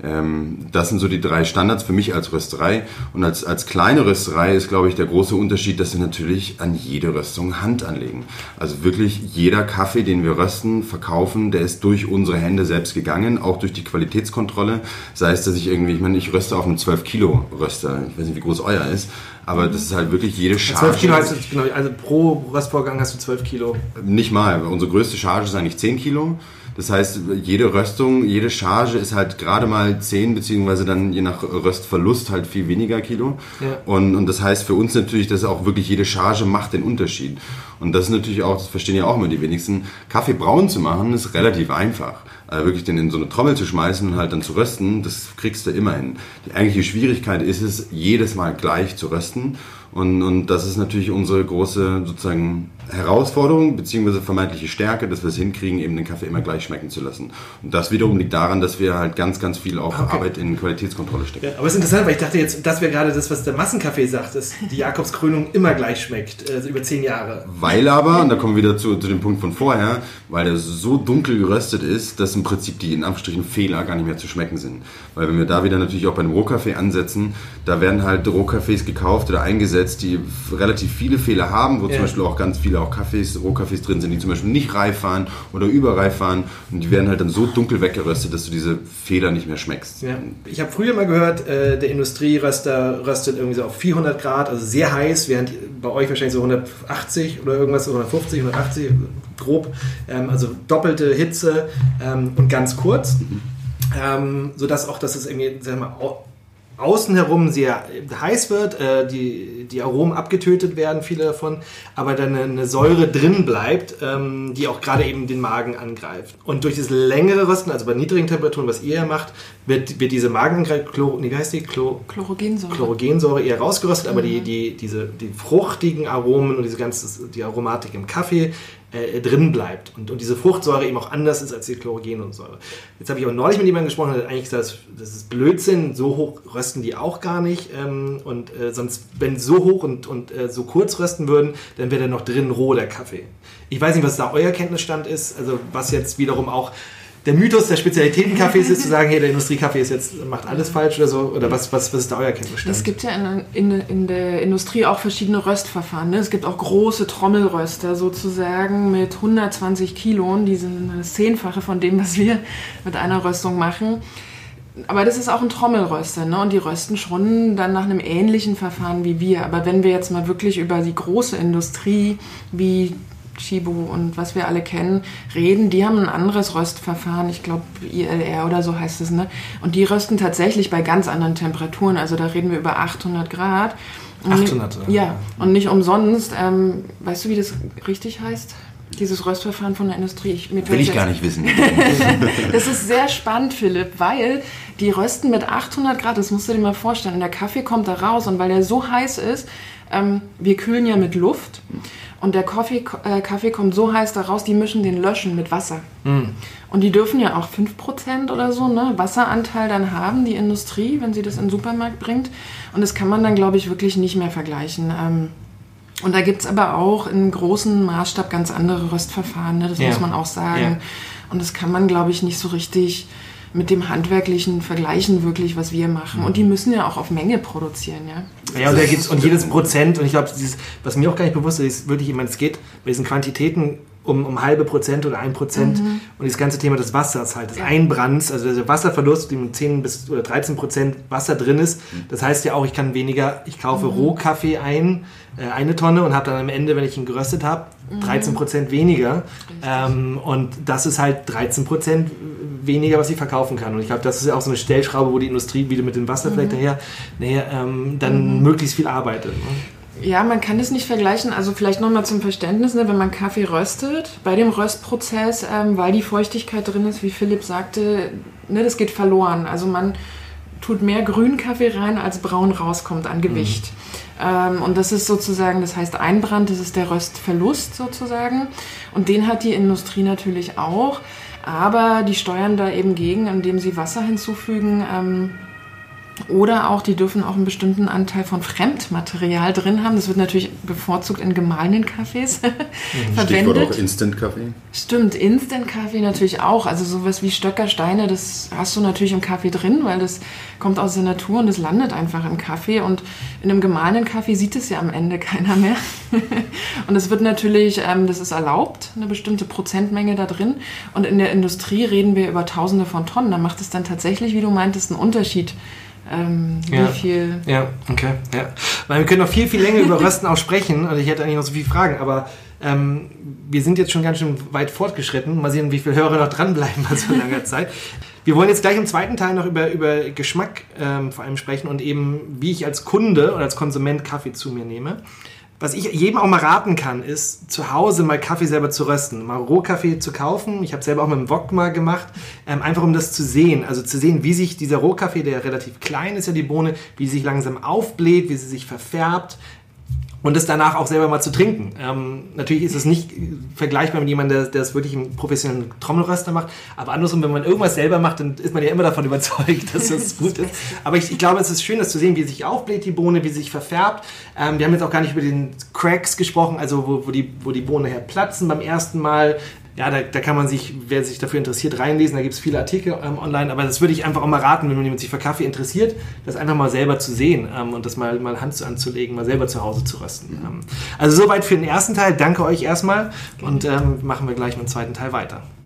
Ähm, das sind so die drei Standards für mich als Rösterei. Und als, als kleine Rösterei ist, glaube ich, der große Unterschied, dass wir natürlich an jede Röstung Hand anlegen. Also wirklich jeder Kaffee, den wir rösten, verkaufen, der ist durch unsere Hände selbst gegangen, auch durch die Qualitätskontrolle. Sei es, dass ich irgendwie, ich meine, ich röste auf einem 12 Kilo Röster. Ich weiß nicht, wie groß euer ist. Aber das ist halt wirklich jede Charge. 12 Kilo heißt, genau, also pro Röstvorgang hast du 12 Kilo. Nicht mal. Unsere größte Charge ist eigentlich 10 Kilo. Das heißt, jede Röstung, jede Charge ist halt gerade mal 10, beziehungsweise dann je nach Röstverlust halt viel weniger Kilo. Ja. Und, und das heißt für uns natürlich, dass auch wirklich jede Charge macht den Unterschied. Und das ist natürlich auch, das verstehen ja auch immer die wenigsten, Kaffee braun zu machen ist relativ einfach. Also wirklich den in so eine Trommel zu schmeißen und halt dann zu rösten, das kriegst du immer hin. Die eigentliche Schwierigkeit ist es, jedes Mal gleich zu rösten Und, und das ist natürlich unsere große sozusagen Herausforderung beziehungsweise vermeintliche Stärke, dass wir es hinkriegen, eben den Kaffee immer gleich schmecken zu lassen. Und das wiederum liegt daran, dass wir halt ganz, ganz viel auch okay. Arbeit in Qualitätskontrolle stecken. Ja, aber es ist interessant, weil ich dachte jetzt, das wäre gerade das, was der Massenkaffee sagt, dass die Jakobskrönung immer gleich schmeckt, also über zehn Jahre. Weil aber, und da kommen wir wieder zu, zu dem Punkt von vorher, weil der so dunkel geröstet ist, dass im Prinzip die in Anführungsstrichen Fehler gar nicht mehr zu schmecken sind. Weil wenn wir da wieder natürlich auch bei einem Rohkaffee ansetzen, da werden halt Rohkaffees gekauft oder eingesetzt, die relativ viele Fehler haben, wo ja. zum Beispiel auch ganz viele auch Kaffees, Rohkaffees drin sind, die zum Beispiel nicht reif waren oder überreif waren und die werden halt dann so dunkel weggeröstet, dass du diese Fehler nicht mehr schmeckst. Ja. Ich habe früher mal gehört, äh, der Industrieröster röstet irgendwie so auf 400 Grad, also sehr heiß, während bei euch wahrscheinlich so 180 oder irgendwas, 150, 180 grob, ähm, also doppelte Hitze ähm, und ganz kurz. Mhm. Ähm, sodass auch, dass es irgendwie, sagen wir mal, außen herum sehr heiß wird, äh, die, die Aromen abgetötet werden, viele davon, aber dann eine, eine Säure drin bleibt, ähm, die auch gerade eben den Magen angreift. Und durch das längere Rösten, also bei niedrigen Temperaturen, was ihr ja macht, wird, wird diese Magenangreifung, Chlor, wie heißt die? Chlor, Chlorogensäure. Chlorogensäure eher rausgeröstet, mhm. aber die, die, diese, die fruchtigen Aromen und diese ganze, die Aromatik im Kaffee äh, drin bleibt und, und diese Fruchtsäure eben auch anders ist als die Chlorogensäure. Jetzt habe ich aber neulich mit jemandem gesprochen, der hat eigentlich gesagt, das ist Blödsinn, so hoch rösten die auch gar nicht ähm, und äh, sonst, wenn so hoch und, und äh, so kurz rösten würden, dann wäre der noch drin roh, der Kaffee. Ich weiß nicht, was da euer Kenntnisstand ist, also was jetzt wiederum auch der Mythos der Spezialitätencafés ist zu sagen, hey, der Industriekaffee ist jetzt, macht alles falsch oder so? Oder was, was, was ist da euer Kenntnisstand? Es gibt ja in, in, in der Industrie auch verschiedene Röstverfahren. Ne? Es gibt auch große Trommelröster sozusagen mit 120 Kilo. Die sind das Zehnfache von dem, was wir mit einer Röstung machen. Aber das ist auch ein Trommelröster, ne? Und die rösten schon dann nach einem ähnlichen Verfahren wie wir. Aber wenn wir jetzt mal wirklich über die große Industrie wie Chibo und was wir alle kennen, reden, die haben ein anderes Röstverfahren, ich glaube ILR oder so heißt es, ne? Und die rösten tatsächlich bei ganz anderen Temperaturen, also da reden wir über 800 Grad. 800? Ja, ja, und nicht umsonst. Ähm, weißt du, wie das richtig heißt? Dieses Röstverfahren von der Industrie. Ich, Will ich gar nicht wissen. das ist sehr spannend, Philipp, weil die rösten mit 800 Grad, das musst du dir mal vorstellen. Der Kaffee kommt da raus und weil der so heiß ist, ähm, wir kühlen ja mit Luft. Und der Kaffee, äh, Kaffee kommt so heiß da raus, die mischen den Löschen mit Wasser. Mm. Und die dürfen ja auch 5% oder so ne, Wasseranteil dann haben, die Industrie, wenn sie das in den Supermarkt bringt. Und das kann man dann, glaube ich, wirklich nicht mehr vergleichen. Ähm, und da gibt es aber auch in großem Maßstab ganz andere Röstverfahren, ne, das ja. muss man auch sagen. Ja. Und das kann man, glaube ich, nicht so richtig mit dem handwerklichen vergleichen wirklich, was wir machen. Und die müssen ja auch auf Menge produzieren, ja. Ja, und, da gibt's, und jedes Prozent, und ich glaube, was mir auch gar nicht bewusst ist, ist wirklich, ich meine, es geht bei diesen Quantitäten um, um halbe Prozent oder ein Prozent. Mhm. Und das ganze Thema des Wassers halt, des ja. Einbrands, also der Wasserverlust, dem 10 bis oder 13 Prozent Wasser drin ist. Das heißt ja auch, ich kann weniger, ich kaufe mhm. Rohkaffee ein, äh, eine Tonne und habe dann am Ende, wenn ich ihn geröstet habe, 13 Prozent weniger. Ähm, und das ist halt 13 Prozent weniger, was ich verkaufen kann. Und ich glaube, das ist ja auch so eine Stellschraube, wo die Industrie wieder mit dem Wasser mhm. vielleicht daher, daher ähm, dann mhm. möglichst viel arbeitet. Ne? Ja, man kann das nicht vergleichen. Also vielleicht nochmal zum Verständnis, ne, wenn man Kaffee röstet, bei dem Röstprozess, ähm, weil die Feuchtigkeit drin ist, wie Philipp sagte, ne, das geht verloren. Also man tut mehr Grünkaffee rein, als braun rauskommt an Gewicht. Mhm. Ähm, und das ist sozusagen, das heißt Einbrand, das ist der Röstverlust sozusagen. Und den hat die Industrie natürlich auch. Aber die steuern da eben gegen, indem sie Wasser hinzufügen. Ähm, oder auch, die dürfen auch einen bestimmten Anteil von Fremdmaterial drin haben. Das wird natürlich bevorzugt in gemahlenen Kaffees mhm. verwendet. Stichwort auch Instant-Kaffee. Stimmt, Instant-Kaffee natürlich auch. Also sowas wie Stöckersteine, das hast du natürlich im Kaffee drin, weil das kommt aus der Natur und das landet einfach im Kaffee. Und in einem gemahlenen Kaffee sieht es ja am Ende keiner mehr. und es wird natürlich, ähm, das ist erlaubt, eine bestimmte Prozentmenge da drin. Und in der Industrie reden wir über Tausende von Tonnen. Da macht es dann tatsächlich, wie du meintest, einen Unterschied ähm, ja. wie viel. Ja, okay. Ja. Weil wir können noch viel, viel länger über Rösten auch sprechen und ich hätte eigentlich noch so viele Fragen, aber ähm, wir sind jetzt schon ganz schön weit fortgeschritten. Mal sehen, wie viele Hörer noch dranbleiben bei so langer Zeit. Wir wollen jetzt gleich im zweiten Teil noch über, über Geschmack ähm, vor allem sprechen und eben, wie ich als Kunde oder als Konsument Kaffee zu mir nehme was ich jedem auch mal raten kann, ist, zu Hause mal Kaffee selber zu rösten, mal Rohkaffee zu kaufen. Ich habe selber auch mit dem Wok mal gemacht, ähm, einfach um das zu sehen. Also zu sehen, wie sich dieser Rohkaffee, der relativ klein ist ja die Bohne, wie sie sich langsam aufbläht, wie sie sich verfärbt. Und es danach auch selber mal zu trinken. Ähm, natürlich ist es nicht vergleichbar mit jemandem, der, der es wirklich im professionellen Trommelröster macht, aber andersrum, wenn man irgendwas selber macht, dann ist man ja immer davon überzeugt, dass das gut ist. Aber ich, ich glaube, es ist schön, das zu sehen, wie sich aufbläht die Bohne, wie sie sich verfärbt. Ähm, wir haben jetzt auch gar nicht über den Cracks gesprochen, also wo, wo, die, wo die Bohne her platzen beim ersten Mal ja, da, da kann man sich, wer sich dafür interessiert, reinlesen. Da gibt es viele Artikel ähm, online. Aber das würde ich einfach auch mal raten, wenn jemand sich für Kaffee interessiert, das einfach mal selber zu sehen ähm, und das mal, mal Hand anzulegen, mal selber zu Hause zu rösten. Ähm, also soweit für den ersten Teil. Danke euch erstmal und ähm, machen wir gleich mit dem zweiten Teil weiter.